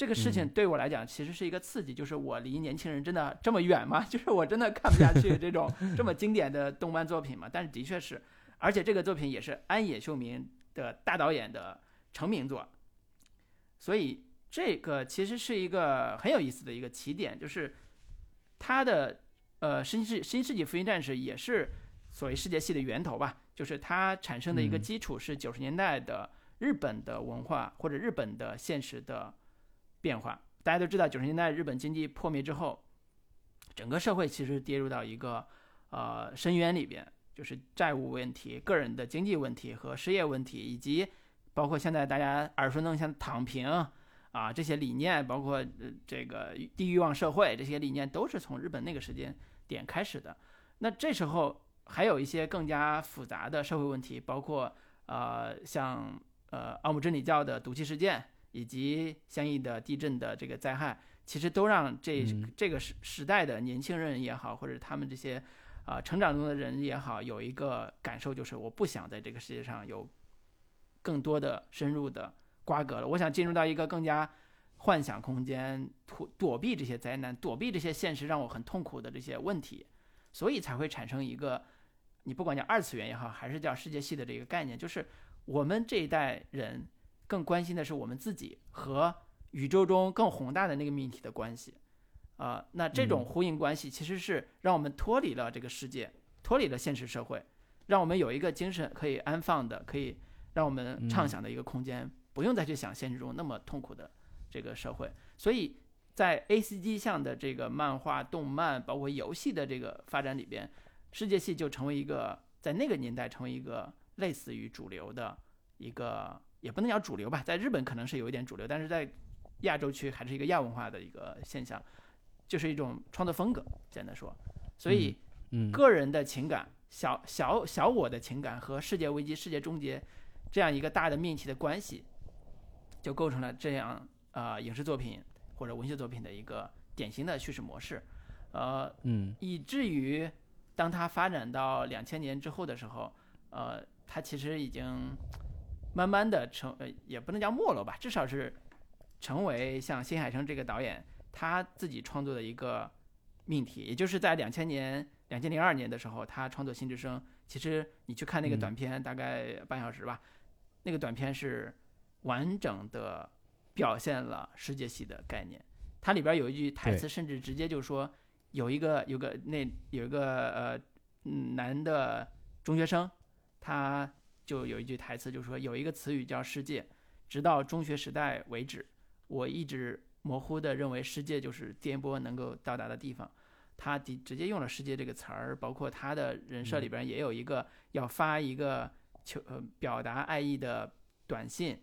这个事情嗯对我来讲其实是一个刺激，就是我离年轻人真的这么远吗？<laughs> 就是我真的看不下去这种 <laughs> 这么经典的动漫作品吗？但是的确是，而且这个作品也是安野秀明的大导演的成名作，所以这个其实是一个很有意思的一个起点，就是他的呃新世新世纪福音战士也是所谓世界系的源头吧，就是它产生的一个嗯基础是九十年代的日本的文化或者日本的现实的变化。大家都知道，九十年代日本经济破灭之后，整个社会其实跌入到一个呃深渊里边，就是债务问题、个人的经济问题和失业问题，以及包括现在大家耳熟能详躺平啊这些理念，包括呃这个低欲望社会这些理念，都是从日本那个时间点开始的。那这时候还有一些更加复杂的社会问题，包括呃像呃奥姆真理教的毒气事件。以及相应的地震的这个灾害，其实都让这、嗯这个时时代的年轻人也好，或者他们这些啊、呃成长中的人也好，有一个感受，就是我不想在这个世界上有更多的深入的瓜葛了。我想进入到一个更加幻想空间，躲躲避这些灾难，躲避这些现实让我很痛苦的这些问题，所以才会产生一个你不管叫二次元也好，还是叫世界系的这个概念，就是我们这一代人。更关心的是我们自己和宇宙中更宏大的那个命题的关系。啊，那这种嗯呼应关系其实是让我们脱离了这个世界，脱离了现实社会，让我们有一个精神可以安放的，可以让我们畅嗯想的一个空间，不用再去想现实中那么痛苦的这个社会。所以在 A C G 项的这个漫画、动漫，包括游戏的这个发展里边，世界系就成为一个在那个年代成为一个类似于主流的一个，也不能叫主流吧，在日本可能是有一点主流，但是在亚洲区还是一个亚文化的一个现象，就是一种创作风格，简单说。所以嗯，个人的情感、小小小我的情感和世界危机、世界终结这样一个大的命题的关系，就构成了这样呃影视作品或者文学作品的一个典型的叙事模式，呃，嗯。以至于当它发展到两千年之后的时候，呃，它其实已经慢慢的成，呃，也不能叫没落吧，至少是成为像新海诚这个导演他自己创作的一个命题，也就是在两千年、两千零二年的时候，他创作《新之声》，其实你去看那个嗯。短片，大概半小时吧，那个短片是完整的表现了世界系的概念。它里边有一句台词，甚至直接就说，有一个有个那有一个呃嗯男的中学生，他就有一句台词，就是说有一个词语叫世界，直到中学时代为止，我一直模糊的认为世界就是电波能够到达的地方。他直直接用了“世界”这个词儿，包括他的人设里边也有一个要发一个求呃表达爱意的短信，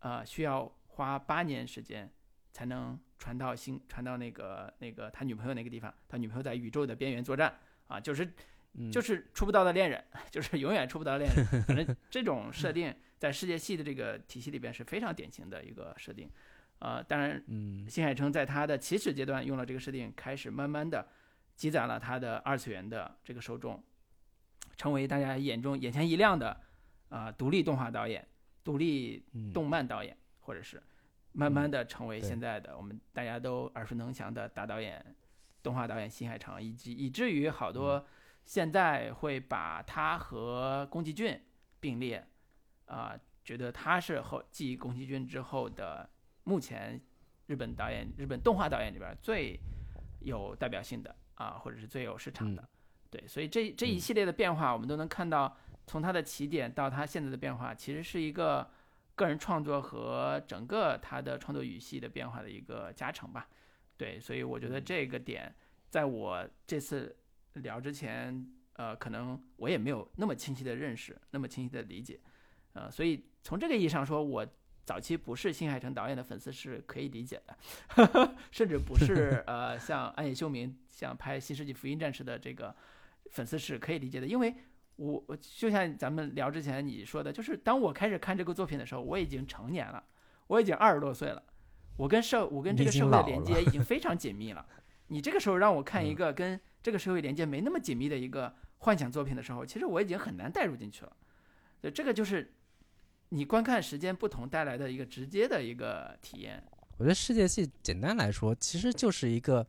呃，需要花八年时间才能传到星传到那个那个他女朋友那个地方。他女朋友在宇宙的边缘作战啊，就是嗯就是出不到的恋人，<laughs> 就是永远出不到的恋人。反正这种设定 <laughs> 在世界系的这个体系里边是非常典型的一个设定。呃，当然，嗯新海诚在他的起始阶段用了这个设定，开始慢慢的积攒了他的二次元的这个受众，成为大家眼中眼前一亮的啊、呃独立动画导演、独立嗯动漫导演，或者是慢慢的成为现在的我们大家都耳熟能详的大导演、动画导演新海诚，以及以至于好多现在会把他和宫崎骏并列，啊、觉得他是后继宫崎骏之后的目前日本导演、日本动画导演里边最有代表性的啊，或者是最有市场的。嗯对，所以这这一嗯系列的变化，我们都能看到，从他的起点到他现在的变化，其实是一个个人创作和整个他的创作语系的变化的一个加成吧。对，所以我觉得嗯这个点，在我这次聊之前，呃，可能我也没有那么清晰的认识，那么清晰的理解，呃，所以从这个意义上说，我早期不是新海诚导演的粉丝是可以理解的，<laughs> 甚至不是 <laughs> 呃像暗夜修明像拍《新世纪福音战士》的这个粉丝是可以理解的，因为我我就像咱们聊之前你说的，就是当我开始看这个作品的时候，我已经成年了，我已经二十多岁了，我跟社我跟这个社会的连接已经非常紧密了。你这个时候让我看一个跟这个社会连接没那么紧密的一个幻想作品的时候，其实我已经很难带入进去了。所以这个就是你观看时间不同带来的一个直接的一个体验。我觉得世界系简单来说，其实就是一个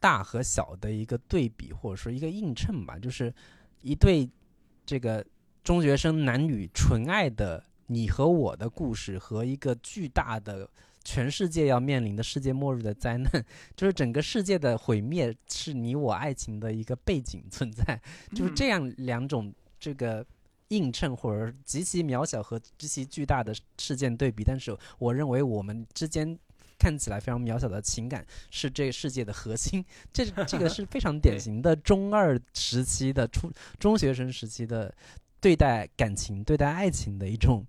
大和小的一个对比，或者说一个映衬吧，就是一对这个中学生男女纯爱的你和我的故事，和一个巨大的全世界要面临的世界末日的灾难，<laughs> 就是整个世界的毁灭是你我爱情的一个背景存在，就是嗯这样两种这个映衬或者极其渺小和极其巨大的事件对比，但是我认为我们之间看起来非常渺小的情感是这个世界的核心，<laughs> 这 <laughs> 这个是非常典型的中二时期的初中学生时期的对待感情、对待爱情的一种。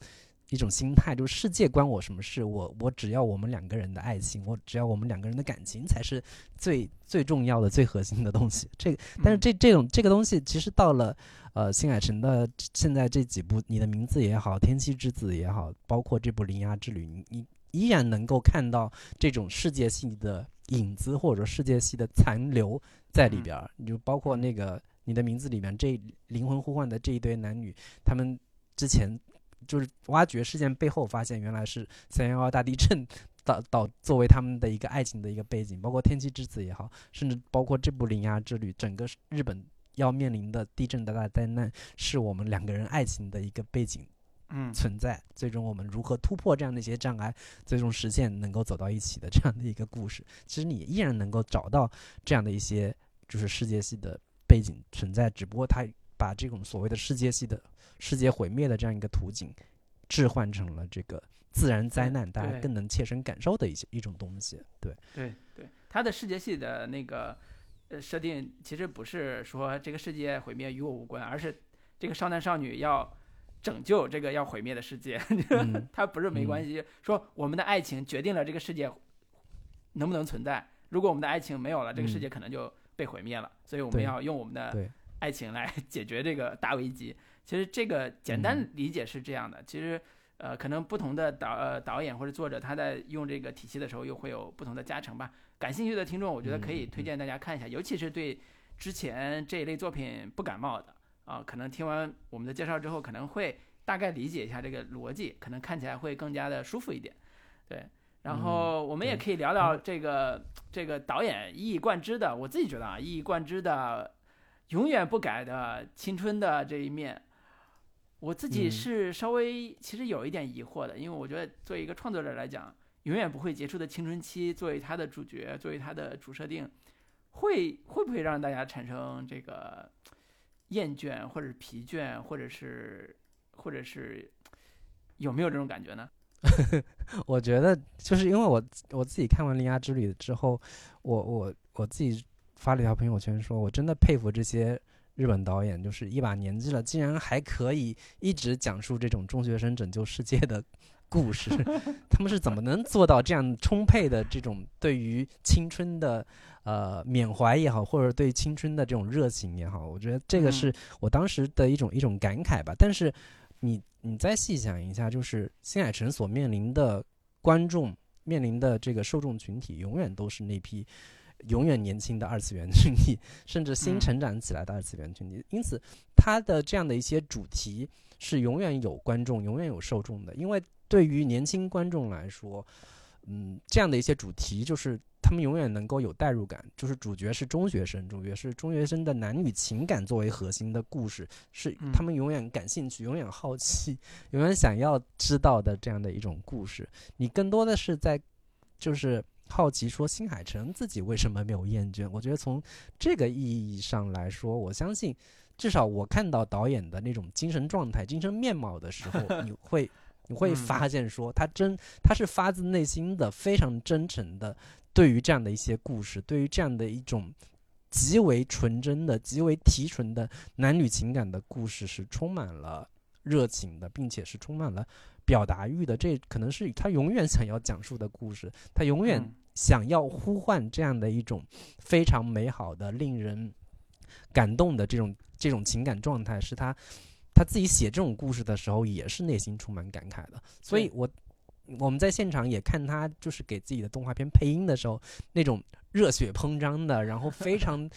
一种心态，就是世界关我什么事？我我只要我们两个人的爱情，我只要我们两个人的感情才是最最重要的、最核心的东西。这个但是嗯这这种这个东西，其实到了呃新海诚的现在这几部，《你的名字》也好，《天气之子》也好，包括这部《铃芽之旅》，你你依然能够看到这种世界性的影子或者世界系的残留在里边儿。你就包括那个《你的名字》里面这灵魂互换的这一对男女，他们之前就是挖掘事件背后，发现原来是三幺幺大地震导导作为他们的一个爱情的一个背景，包括《天气之子》也好，甚至包括这部《铃芽之旅》，整个日本要面临的地震的大灾难，是我们两个人爱情的一个背景嗯。存在，最终我们如何突破这样的一些障碍，最终实现能够走到一起的这样的一个故事。其实你依然能够找到这样的一些就是世界系的背景存在，只不过它把这种所谓的世界系的世界毁灭的这样一个图景，置换成了这个自然灾难，大家更能切身感受的一些一种东西。对，对对，它的世界系的那个呃设定，其实不是说这个世界毁灭与我无关，而是这个少男少女要拯救这个要毁灭的世界，嗯 <laughs> 它不是没关系。说我们的爱情决定了这个世界能不能存在，如果我们的爱情没有了，这个世界可能就被毁灭了。所以我们要用我们的爱情来解决这个大危机。其实这个简单嗯理解是这样的，其实。呃，可能不同的导呃导演或者作者，他在用这个体系的时候，又会有不同的加成吧。感兴趣的听众，我觉得可以嗯推荐大家看一下，尤其是对之前这一类作品不感冒的啊，可能听完我们的介绍之后，可能会大概理解一下这个逻辑，可能看起来会更加的舒服一点。对，然后我们也可以聊聊这个这个导演一以贯之的，我自己觉得啊，一以贯之的永远不改的青春的这一面。我自己嗯是稍微其实有一点疑惑的，因为我觉得作为一个创作者来讲，永远不会结束的青春期作为他的主角，作为他的主设定，会会不会让大家产生这个厌倦或者是疲倦，或者是或者是有没有这种感觉呢？<laughs> 我觉得就是因为我我自己看完《铃芽之旅》之后，我我我自己发了一条朋友圈说，我真的佩服这些日本导演，就是一把年纪了，竟然还可以一直讲述这种中学生拯救世界的故事，<laughs> 他们是怎么能做到这样充沛的这种对于青春的呃缅怀也好，或者对青春的这种热情也好？我觉得这个嗯是我当时的一种一种感慨吧。但是你你再细想一下，就是新海诚所面临的观众面临的这个受众群体，永远都是那批永远年轻的二次元群体，<laughs> 甚至新嗯成长起来的二次元群体。因此，它的这样的一些主题是永远有观众、永远有受众的。因为对于年轻观众来说，嗯，这样的一些主题就是他们永远能够有代入感，就是主角是中学生，主角是中学生的男女情感作为核心的故事，是嗯他们永远感兴趣、永远好奇、<laughs> 永远想要知道的这样的一种故事。你更多的是在就是好奇说新海诚自己为什么没有厌倦。我觉得从这个意义上来说，我相信至少我看到导演的那种精神状态、精神面貌的时候，<laughs> 你会你会嗯发现说他真他是发自内心的、非常真诚的，对于这样的一些故事，对于这样的一种。极为纯真的、极为提纯的男女情感的故事是充满了热情的，并且是充满了表达欲的。这可能是他永远想要讲述的故事，他永远嗯想要呼唤这样的一种非常美好的、令人感动的这种这种情感状态，是他他自己写这种故事的时候也是内心充满感慨的。所以对我我们在现场也看他就是给自己的动画片配音的时候，那种热血膨胀的，然后非常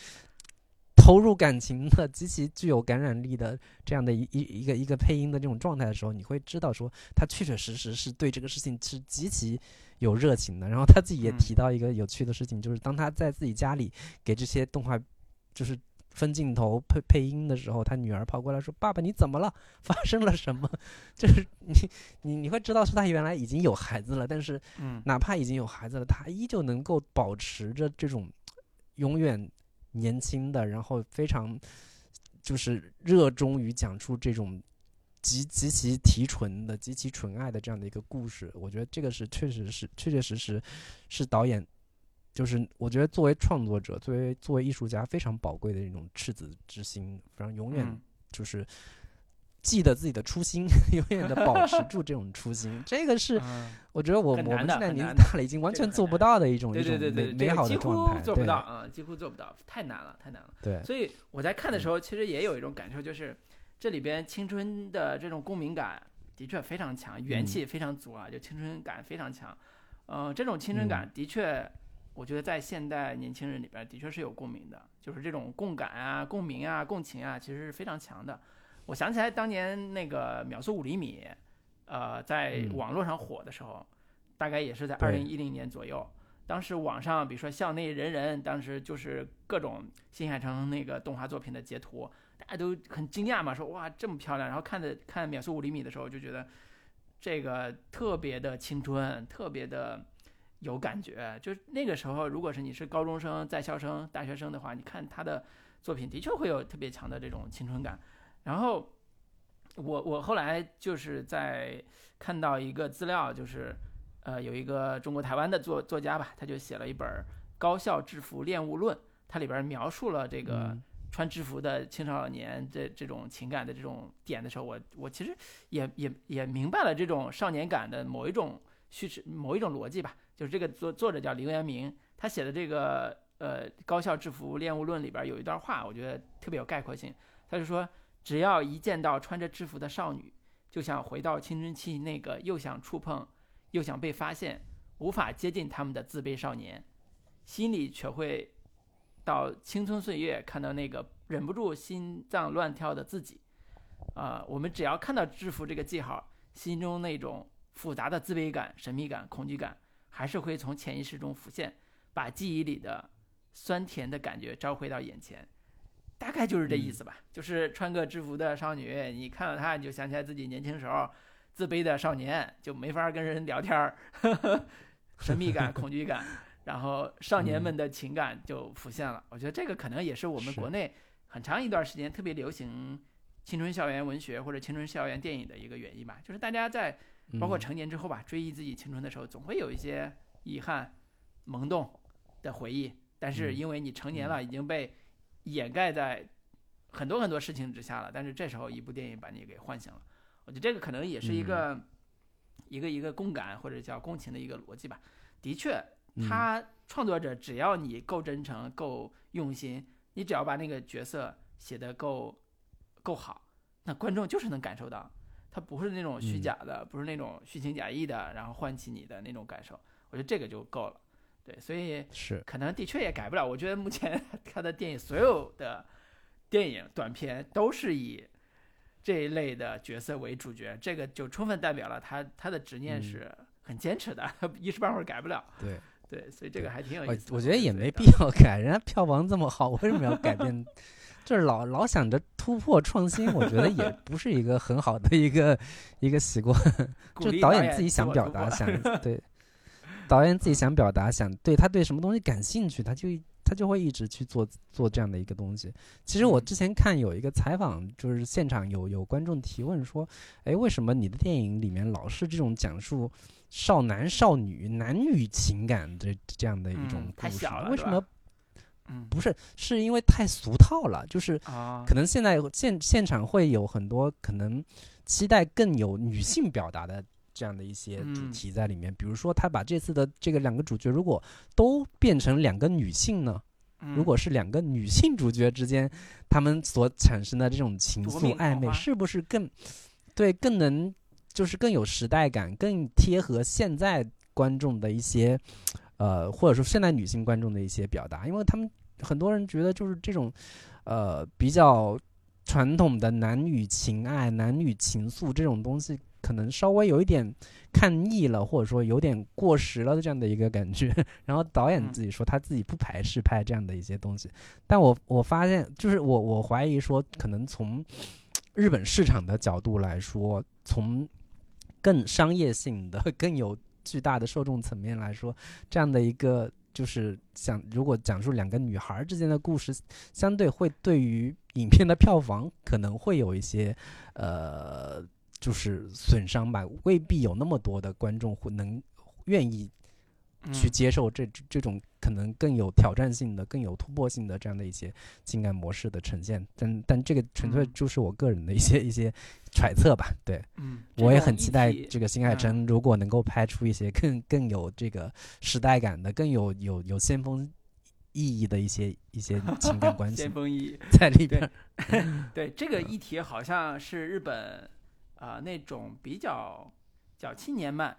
<laughs> 投入感情的、极其具有感染力的这样的一一一个一个配音的这种状态的时候，你会知道说他确确实实是对这个事情是极其有热情的。然后他自己也嗯提到一个有趣的事情，就是当他在自己家里给这些动画就是分镜头配配音的时候，他女儿跑过来说：“爸爸，你怎么了？发生了什么？”就是你你你会知道是他原来已经有孩子了，但是嗯哪怕已经有孩子了，他依旧能够保持着这种永远年轻的，然后非常就是热衷于讲出这种极极其提纯的、极其纯爱的这样的一个故事。我觉得这个是确实是确确实实是导演，就是我觉得作为创作者、作为作为艺术家非常宝贵的一种赤子之心，非常永远嗯就是。记得自己的初心，<laughs> 永远的 <laughs> 保持住这种初心，这个是嗯我觉得我我们现在年纪大了，已经完全做不到的一种对一种对对对，美美好的这个几状态，乎做不对到啊，几乎做不到，太难了，太难了。对，所以我在看的时候，其实也有一种感受，就是这里边青春的这种共鸣感的确非常强，元嗯气非常足啊，就青春感非常强。呃，这种青春嗯感的确，我觉得在现代年轻人里边的确是有共鸣的，就是这种共感啊、共鸣啊、共情啊，其实是非常强的。我想起来当年那个秒速五厘米，呃，在嗯网络上火的时候，大概也是在二零一零年左右。当时网上，比如说校内人人，当时就是各种新海诚那个动画作品的截图，大家都很惊讶嘛，说哇这么漂亮。然后看的看秒速五厘米的时候，就觉得这个特别的青春，特别的有感觉。就是那个时候，如果是你是高中生、在校生、大学生的话，你看他的作品，的确会有特别强的这种青春感。然后我我后来就是在看到一个资料，就是呃有一个中国台湾的作作家吧，他就写了一本《高校制服恋物论》，它里边描述了这个。穿制服的青少年这这种情感的这种点的时候，我我其实也也也明白了这种少年感的某一种叙事某一种逻辑吧。就是这个作作者叫林元明，他写的这个呃高校制服恋物论里边有一段话，我觉得特别有概括性。他就说，只要一见到穿着制服的少女，就想回到青春期那个又想触碰又想被发现、无法接近他们的自卑少年，心里却会。到青春岁月，看到那个忍不住心脏乱跳的自己，啊、我们只要看到制服这个记号，心中那种复杂的自卑感、神秘感、恐惧感，还是会从潜意识中浮现，把记忆里的酸甜的感觉召回到眼前。大概就是这意思吧，就是穿个制服的少女，你看到她，你就想起来自己年轻时候自卑的少年，就没法跟人聊天儿，<laughs> 神秘感、恐惧感。然后少年们的情感就浮现了。我觉得这个可能也是我们国内很长一段时间特别流行青春校园文学或者青春校园电影的一个原因吧。就是大家在包括嗯成年之后吧，追忆自己青春的时候，总会有一些遗憾、萌动的回忆。但是嗯因为你成年了，已经被掩盖在很多很多事情之下了。但是这时候一部电影把你给唤醒了，我觉得这个可能也是一个、一个一个共感或者叫共情的一个逻辑吧。的确，嗯他创作者只要你够真诚、够用心，你只要把那个角色写得够够好，那观众就是能感受到，他不是那种虚嗯假的，不是那种虚情假意的，然后唤起你的那种感受。我觉得这个就够了。对，所以是可能的确也改不了。我觉得目前 <laughs> 他的电影所有的电影短片都是以这一类的角色为主角，这个就充分代表了他他的执念嗯是很坚持的，<laughs> 一时半会儿改不了。对。对，所以这个还挺有我意思的。我觉得也没必要。改，人家票房这么好，为什么要改变？<laughs> 就是老老想着突破创新，我觉得也 <laughs> 不是一个很好的一个一个习惯。<laughs> 就导演演自己想表达，想对导演自己想表达，想对他对什么东西感兴趣，他就他就会一直去做做这样的一个东西。其实我嗯之前看有一个采访，就是现场有有观众提问说：“哎，为什么你的电影里面老是这种讲述少男少女男女情感的这样的一种故事？为什么嗯不是？是因为太俗套了，就是啊，可能现在现现场会有很多可能期待更有女性表达的这样的一些主嗯题在里面，比如说他把这次的这个两个主角如果都变成两个女性呢？如嗯果是两个女性主角之间，他们所产生的这种情愫暧昧，是不是更对更能就是更有时代感，更贴合现在观众的一些呃，或者说现代女性观众的一些表达？因为他们很多人觉得就是这种呃比较传统的男女情爱、男女情愫这种东西，可能稍微有一点看腻了，或者说有点过时了的这样的一个感觉。<laughs> 然后导演嗯自己说他自己不排斥拍这样的一些东西，但我我发现就是我我怀疑说，可能从日本市场的角度来说，从更商业性的、<laughs> 更有巨大的受众层面来说，这样的一个就是讲，如果讲述两个女孩儿之间的故事，相对会对于影片的票房可能会有一些呃，就是损伤吧，未必有那么多的观众会能愿意去嗯接受这这这种可能更有挑战性的、更有突破性的这样的一些情感模式的呈现。但但这个纯粹嗯就是我个人的一些一些揣测吧。对嗯，我也很期待这个新海嗯诚如果能够拍出一些更更有这个时代感的、更有有有先锋意义的一些一些 <laughs> 情感关系先锋意义。<laughs> 在里边。对这个议题，好像是日本啊、呃那种比较叫青年漫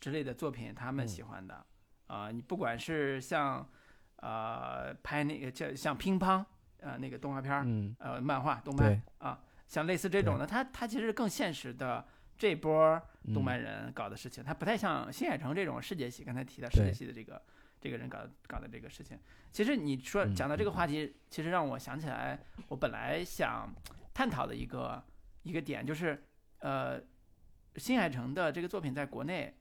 之类的作品，他们嗯喜欢的啊、你不管是像呃拍那个叫像乒乓呃那个动画片儿、嗯，呃漫画动漫对，啊，像类似这种的，它它其实更现实的这波动嗯。漫人搞的事情，它不太像新海诚这种世界系，刚才提到世界对系的这个这个人搞搞的这个事情。其实你说嗯讲到这个话题，其实让我想起来，我本来想探讨的一个一个点就是，呃，新海诚的这个作品在国内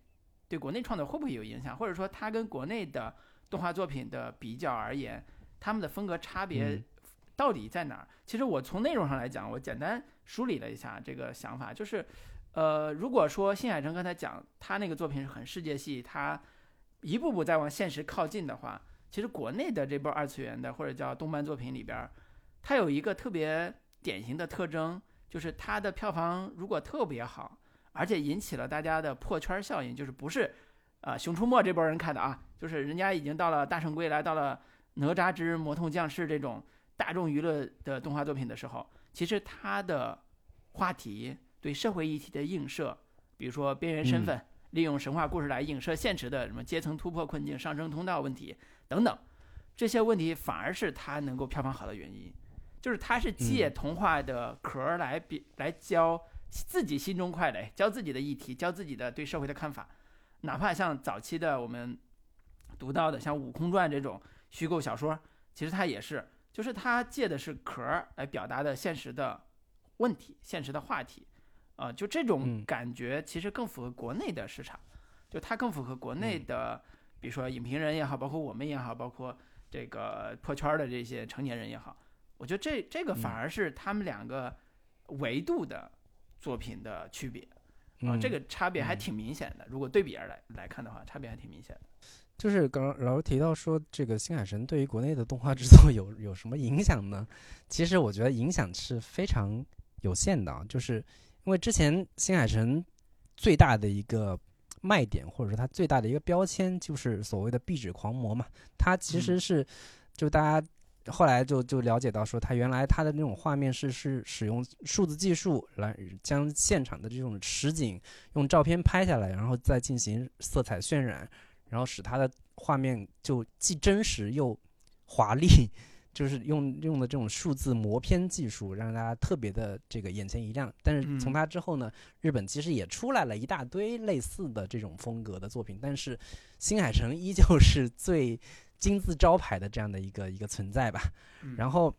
对国内创作会不会有影响，或者说它跟国内的动画作品的比较而言，他们的风格差别嗯到底在哪儿？其实我从内容上来讲，我简单梳理了一下这个想法，就是，呃，如果说新海诚刚才讲他那个作品是很世界系，他一步步在往现实靠近的话，其实国内的这波二次元的或者叫动漫作品里边，它有一个特别典型的特征，就是它的票房如果特别好，而且引起了大家的破圈效应，就是不是啊、熊出没》这波人看的啊，就是人家已经到了《大圣归来》到了《哪吒之魔童降世》这种大众娱乐的动画作品的时候，其实它的话题对社会议题的映射，比如说边缘身份，利用神话故事来映射现实的什么阶层突破困境、上升通道问题等等，这些问题反而是它能够票房好的原因，就是它是借童话的壳儿来比、来教自己心中快乐，教自己的议题，教自己的对社会的看法，哪怕像早期的我们读到的像《悟空传》这种虚构小说，其实它也是，就是他借的是壳儿来表达的现实的问题、现实的话题，啊、就这种嗯感觉其实更符合国内的市场，就它更符合国内嗯的，比如说影评人也好，包括我们也好，包括这个破圈儿的这些成年人也好，我觉得这这个反嗯而是他们两个维度的作品的区别。啊、嗯这个差别还嗯挺明显的。如果对比而来来看的话，差别还挺明显的。就是刚刚老师提到说，这个新海诚对于国内的动画制作有有什么影响呢？其实我觉得影响是非常有限的啊，就是因为之前新海诚最大的一个卖点，或者说它最大的一个标签，就是所谓的壁纸狂魔嘛。它其实嗯是就大家后来就就了解到说，它原来它的那种画面是是使用数字技术来将现场的这种实景用照片拍下来，然后再进行色彩渲染。然后使它的画面就既真实又华丽，<laughs> 就是用用的这种数字磨片技术，让大家特别的这个眼前一亮。但是从嗯它之后呢，日本其实也出来了一大堆类似的这种风格的作品，但是新海诚依旧是最金字招牌的这样的一个一个存在吧。嗯然后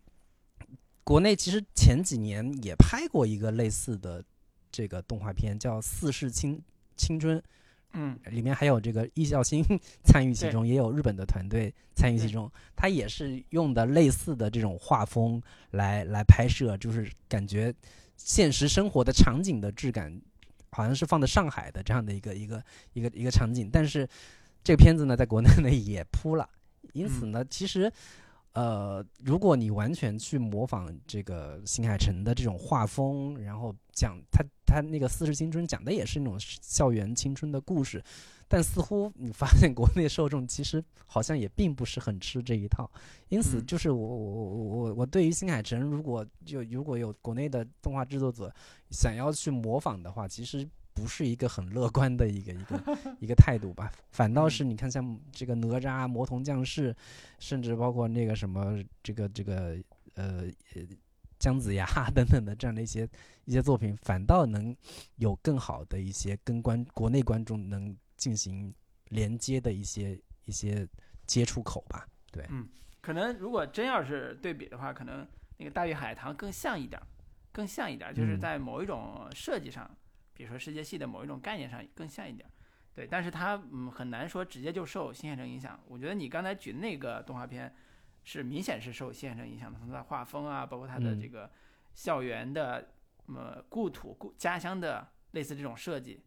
国内其实前几年也拍过一个类似的这个动画片，叫《四世青青春》。嗯里面还有这个易孝星 <laughs> 参与其中，也有日本的团队参与其中。他也是用的类似的这种画风来来拍摄，就是感觉现实生活的场景的质感，好像是放在上海的这样的一个一个一个一个场景。但是这个片子呢，在国内呢 <laughs> 也扑了，因此呢，其实。呃，如果你完全去模仿这个新海诚的这种画风，然后讲他他那个《四十青春》讲的也是那种校园青春的故事，但似乎你发现国内受众其实好像也并不是很吃这一套，因此嗯。就是我我我我我对于新海诚，如果就如果有国内的动画制作者想要去模仿的话，其实不是一个很乐观的一个一个 <laughs> 一个态度吧，反倒是你看像这个哪吒、魔童降世，甚至包括那个什么这个这个呃呃姜子牙 <laughs> 等等的这样的一些一些作品，反倒能有更好的一些跟观国内观众能进行连接的一些一些接触口吧。对，嗯可能如果真要是对比的话，可能那个《大鱼海棠》更像一点儿，更像一点儿，就是嗯在某一种设计上，比如说世界系的某一种概念上更像一点儿。对，但是它嗯很难说直接就受新海诚影响。我觉得你刚才举的那个动画片是明显是受新海诚影响的，从它的画风啊，包括它的嗯这个校园的呃故土故家乡的类似这种设计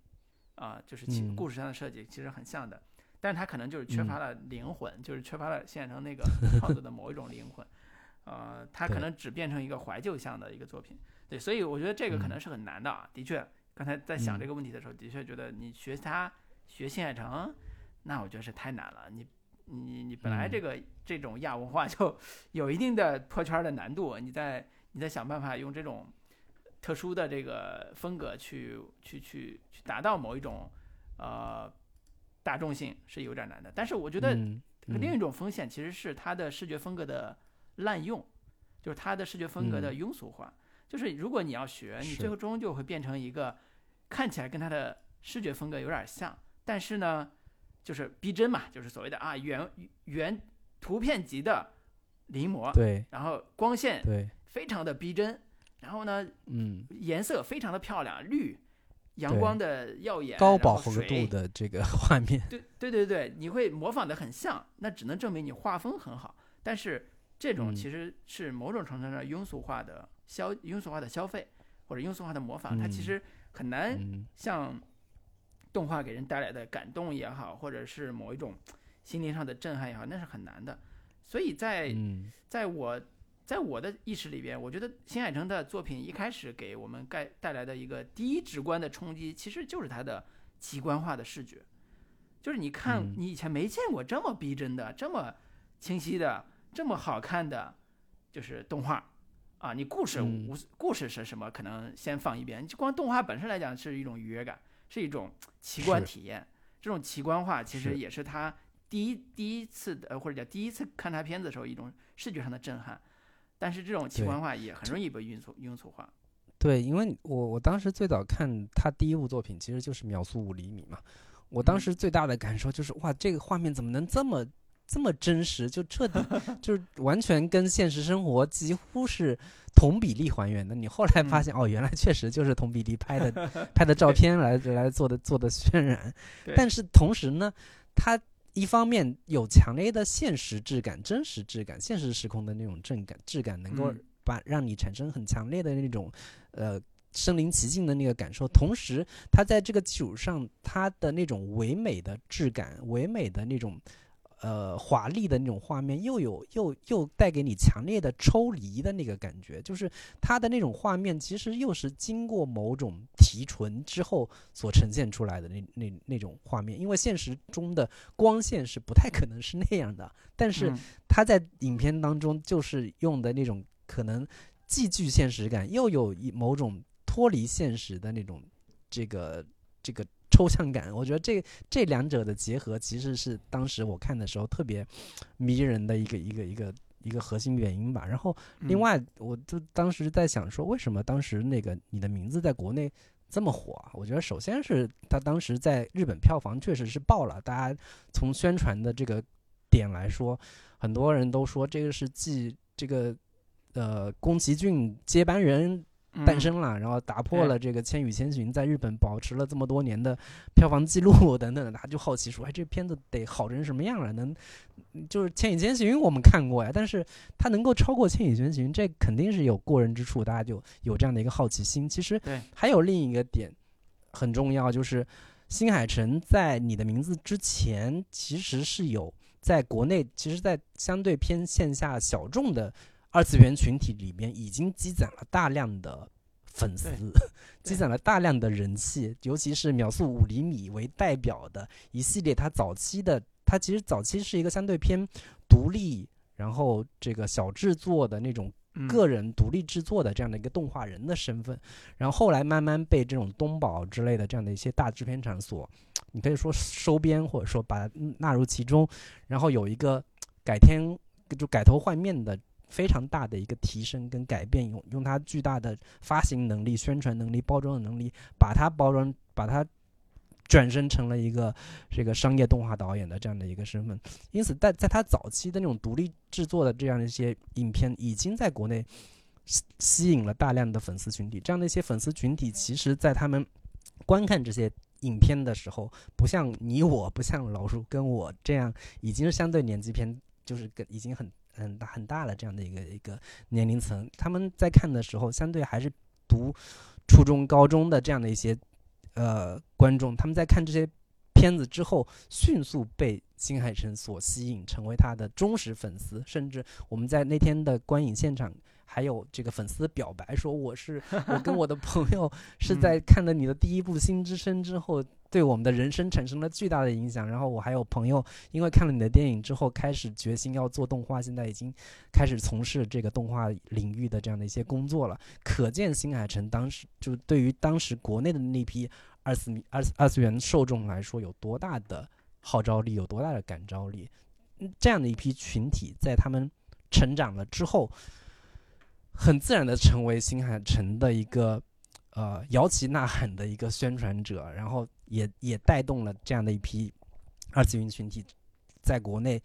啊、就是故事上的设计其实很像的。但是他可能就是缺嗯乏了灵魂，就是缺乏了新海诚那个 <laughs> 创作的某一种灵魂，呃，他可能只变成一个怀旧向的一个作品。对，所以我觉得这个可能嗯是很难的啊。的确，刚才在想嗯这个问题的时候，的确觉得你学他学新海诚，那我觉得是太难了。你你你本来嗯这个、这种亚文化就有一定的破圈的难度，你再你再想办法用这种特殊的这个风格去去去去达到某一种呃大众性是有点难的。但是我觉得嗯另一种风险其实是它的视觉风格的滥用，就是它的视觉风格的嗯庸俗化。就是如果你要学，你最终就会变成一个看起来跟它的视觉风格有点像，但是呢，就是逼真嘛，就是所谓的啊原原图片级的临摹，对然后光线对，非常的逼真，然后呢嗯，颜色非常的漂亮，绿，阳光的耀眼，高饱和度的这个 <laughs> 画面，对对对对，你会模仿的很像，那只能证明你画风很好。但是这种嗯其实是某种程度上庸俗化的消庸俗化的消费，或者庸俗化的模仿，它其嗯实很难嗯像动画给人带来的感动也好，或者是某一种心灵上的震撼也好，那是很难的。所以在嗯在我在我的意识里边，我觉得新海诚的作品一开始给我们带带来的一个第一直观的冲击，其实就是他的奇观化的视觉。就是你看，嗯你以前没见过这么逼真的、这么清晰的、这么好看的，就是动画啊。你故事嗯无、故事是什么，可能先放一边。就光动画本身来讲，是一种愉悦感，是一种 <tsk> 奇观体验。这种奇观化其实也是他第一第一次的，呃或者叫第一次看他片子的时候一种视觉上的震撼。但是这种奇观化也很容易被庸俗庸俗化。对，因为我我当时最早看他第一部作品，其实就是《秒速五厘米》嘛。我当嗯时最大的感受就是，哇，这个画面怎么能这么这么真实？就彻底 <laughs> 就是完全跟现实生活几乎是同比例还原的。你后来发嗯现，哦，原来确实就是同比例 <laughs> 拍的拍的照片来来做的做的渲染。<laughs> 但是同时呢，它一方面有强烈的现实质感、真实质感、现实时空的那种震感质感，能够嗯把让你产生很强烈的那种呃身临其境的那个感受。同时，它在这个基础上，它的那种唯美的质感、唯美的那种。呃，华丽的那种画面，又有又又带给你强烈的抽离的那个感觉，就是它的那种画面，其实又是经过某种提纯之后所呈现出来的那那那种画面。因为现实中的光线是不太可能是那样的，但是嗯他在影片当中就是用的那种可能既具现实感，又有一某种脱离现实的那种这个这个抽象感。我觉得这这两者的结合，其实是当时我看的时候特别迷人的一个一个一个一个核心原因吧。然后另嗯外，我就当时在想说，为什么当时那个你的名字在国内这么火啊？我觉得首先是他当时在日本票房确实是爆了，大家从宣传的这个点来说，很多人都说这个是继这个呃宫崎骏接班人诞嗯生了，然后打破了这个《千与千寻》在日本保持了这么多年的票房记录等等的，他就好奇说，哎，这片子得好成什么样了？能就是《千与千寻》我们看过呀，但是它能够超过《千与千寻》，这肯定是有过人之处，大家就有这样的一个好奇心。其实对还有另一个点很重要，就是新海诚在《你的名字》之前，其实是有在国内，其实，在相对偏线下小众的二次元群体里面，已经积攒了大量的粉丝，<laughs> 积攒了大量的人气，尤其是秒速五厘米为代表的一系列，它早期的，它其实早期是一个相对偏独立，然后这个小制作的那种嗯。个人独立制作的这样的一个动画人的身份，然后后来慢慢被这种东宝之类的这样的一些大制片厂所，你可以说收编或者说把它纳入其中，然后有一个改天就改头换面的非常大的一个提升跟改变，用用它巨大的发行能力、宣传能力、包装的能力，把它包装，把它转身成了一个这个商业动画导演的这样的一个身份。因此在，在他早期的那种独立制作的这样的一些影片，已经在国内吸吸引了大量的粉丝群体。这样的一些粉丝群体，其实在他们观看这些影片的时候，不像你我，不像老叔跟我这样，已经是相对年纪偏，就是跟已经很很大很大的这样的一个一个年龄层。他们在看的时候，相对还是读初中、高中的这样的一些呃观众，他们在看这些片子之后，迅速被新海诚所吸引，成为他的忠实粉丝。甚至我们在那天的观影现场，还有这个粉丝表白说：“我是我跟我的朋友是在看了你的第一部《新之声》之后，对我们的人生产生了巨大的影响。然后我还有朋友因为看了你的电影之后，开始决心要做动画，现在已经开始从事这个动画领域的这样的一些工作了。可见新海诚当时就对于当时国内的那批二次二次二次元受众来说有多大的号召力，有多大的感召力。这样的一批群体，在他们成长了之后，很自然的成为新海诚的一个呃摇旗呐喊的一个宣传者，然后也也带动了这样的一批二次元群体在国内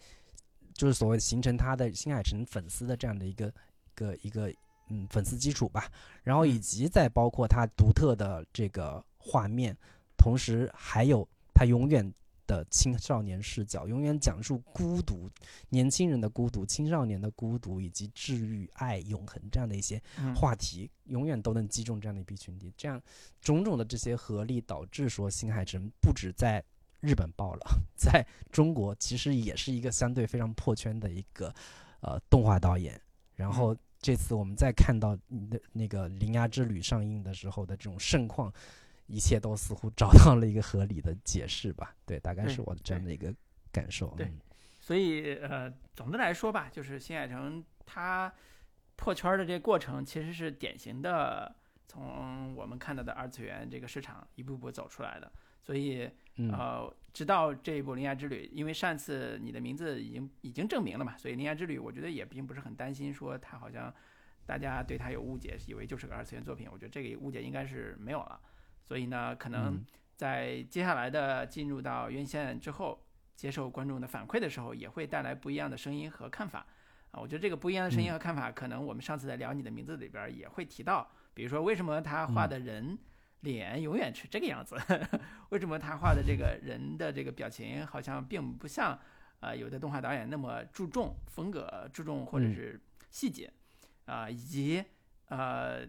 就是所谓形成他的新海诚粉丝的这样的一个一个一个嗯粉丝基础吧，然后以及再包括他独特的这个画面，同时还有他永远的青少年视角，永远讲述孤独、年轻人的孤独、青少年的孤独以及治愈、爱、永恒这样的一些嗯话题，永远都能击中这样的一批群体。这样种种的这些合力，导致说新海诚不止在日本爆了，<laughs> 在中国其实也是一个相对非常破圈的一个呃动画导演。然后这次我们再看到你的那个《铃芽之旅》上映的时候的这种盛况，一切都似乎找到了一个合理的解释吧？<laughs> 对，大概是我的这样的一个感受。对嗯所以呃，总的来说吧，就是新海诚他破圈儿的这个过程，其实是典型的从我们看到的二次元这个市场一步步走出来的。所以嗯呃，直到这一部《铃芽之旅》，因为上次你的名字已经已经证明了嘛，所以《铃芽之旅》我觉得也并不是很担心说他好像大家对他有误解，以为就是个二次元作品。我觉得这个误解应该是没有了。所以呢，可能嗯。在接下来的进入到院线之后，接受观众的反馈的时候，也会带来不一样的声音和看法。啊，我觉得这个不一样的声音和看法，可能我们上次在聊你的名字里边儿也会提到，比如说为什么他画的人脸永远是这个样子，<laughs> 为什么他画的这个人的这个表情好像并不像呃有的动画导演那么注重风格、注重或者嗯。是细节。啊、以及呃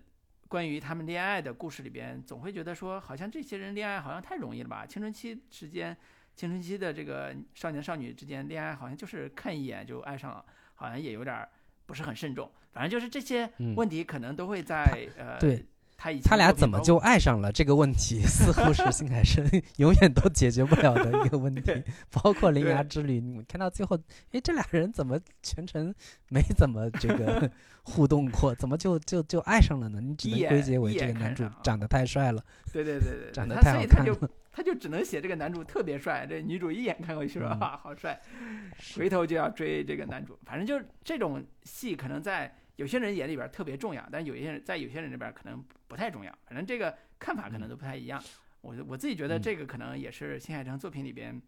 关于他们恋爱的故事里边，总会觉得说好像这些人恋爱好像太容易了吧？青春期之间，青春期的这个少年少女之间恋爱好像就是看一眼就爱上了，好像也有点儿不是很慎重。反正就是这些嗯问题可能都会在、呃对他以前他俩怎么就爱上了？这个问题 <laughs> 似乎是新海诚 <laughs> 永远都解决不了的一个问题。包括《铃芽之旅》，你们看到最后，诶，这俩人怎么全程没怎么这个 <laughs> 互动过？怎么就就就爱上了呢？你只能归结为这个男主长得太帅了。对对对对，长得他太好看所以他就他就只能写这个男主特别帅，这女主一眼看过去说啊好帅，回头就要追这个男主。反正就是这种戏，可能在有些人眼里边特别重要，但有些人在有些人这边可能不太重要。反正这个看法可能都不太一样。我我自己觉得嗯这个可能也是新海诚作品里边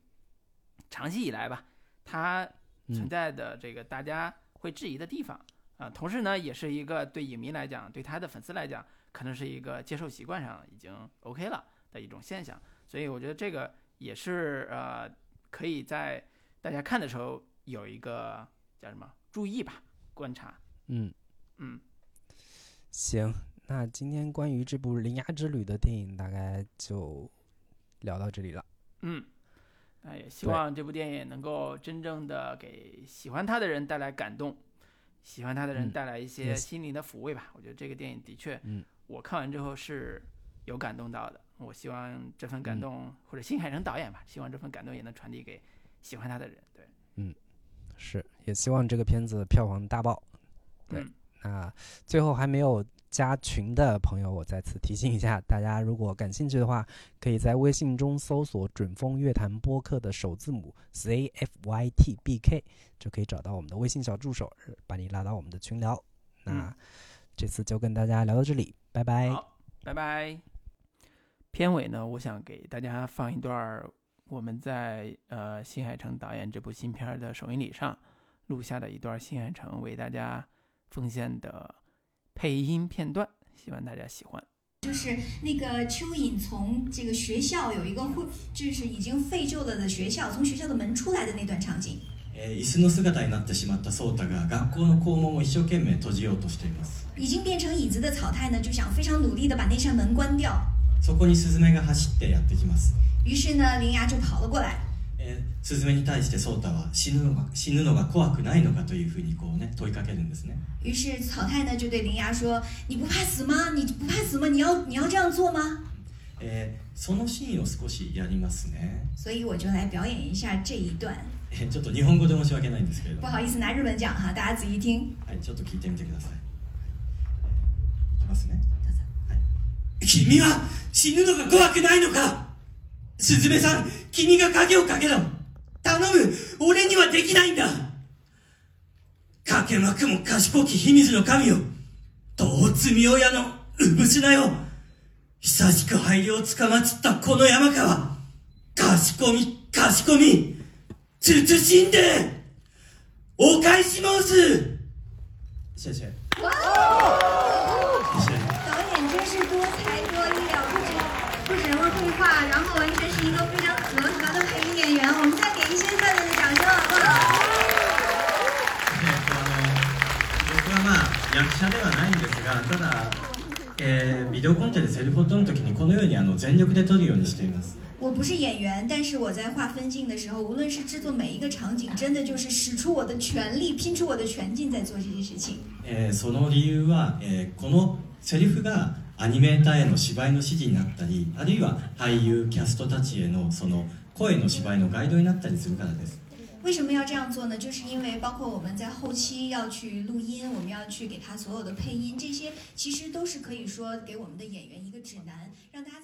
长期以来吧，他存嗯在的这个大家会质疑的地方啊、同时呢，也是一个对影迷来讲，对他的粉丝来讲，可能是一个接受习惯上已经 OK 了的一种现象。所以我觉得这个也是呃，可以在大家看的时候有一个叫什么注意吧，观察。嗯，嗯，行，那今天关于这部《铃芽之旅》的电影大概就聊到这里了。嗯，那也希望这部电影能够真正的给喜欢他的人带来感动，喜欢他的人嗯带来一些心灵的抚慰吧。我觉得这个电影的确，嗯，我看完之后是有感动到的。我希望这份感嗯动，或者新海诚导演吧，希望这份感动也能传递给喜欢他的人。对，嗯是，也希望这个片子票房大爆。对嗯那最后还没有加群的朋友，我再次提醒一下大家，如果感兴趣的话，可以在微信中搜索“准风乐坛播客”的首字母 Z F Y T B K，就可以找到我们的微信小助手，把你拉到我们的群聊。那嗯这次就跟大家聊到这里，拜拜。好，拜拜。片尾呢，我想给大家放一段儿我们在呃新海诚导演这部新片儿的首映礼上录下的一段新海诚为大家奉献的配音片段，希望大家喜欢。就是那个蚯蚓从这个学校有一个会，就是已经废旧了的学校，从学校的门出来的那段场景。えー椅子の姿になってしまった颯太が学校の校門を一生懸命閉じようとしています已经变成椅子的草太呢，就想非常努力的把那扇门关掉。そこにスズメが走ってやってきます、于是呢，铃芽就跑了过来。 えースズメに対して颯太は死ぬのが死ぬのが怖くないのかというふうにこうね問いかけるんですね于是草太呢就对铃芽说：“你不怕死吗？你不怕死吗？你要你要这样做吗？えーそのシーンを少しやりますね？”所以我就来表演一下这一段。えーちょっと日本語で申し訳ないんですけれども不好意思，拿日本讲哈，大家仔细听。はい、ちょっと聞いてみてください。いきますね。はい、君は死ぬのが怖くないのか？スズメさん、君が鍵をかけろ頼む俺にはできないんだ。かけまくも賢き秘密の神よ。どう罪親の産品よ。久しく灰をつかまつったこの山川。賢み、賢み。慎んで。お返し申す。谢谢不只会绘画，然后完全是一个非常合格的配音演员。我们再给一些热烈的掌声好不好？えっとあの僕はまあ役者ではないんですがただ、えービデオコンテでセリフを取るときにこのようにあの全力で撮るようにしています我不是演员，但是我在画分镜的时候，无论是制作每一个场景，真的就是使出我的全力，拼出我的全劲在做这些事情。えーその理由は、えーこのセリフが アニメーターへの芝居の指示になったりあるいは俳優キャストたちへのその声の芝居のガイドになったりするからです为什么要这样做呢？就是因为包括我们在后期要去录音，我们要去给他所有的配音，这些其实都是可以说给我们的演员一个指南，让大家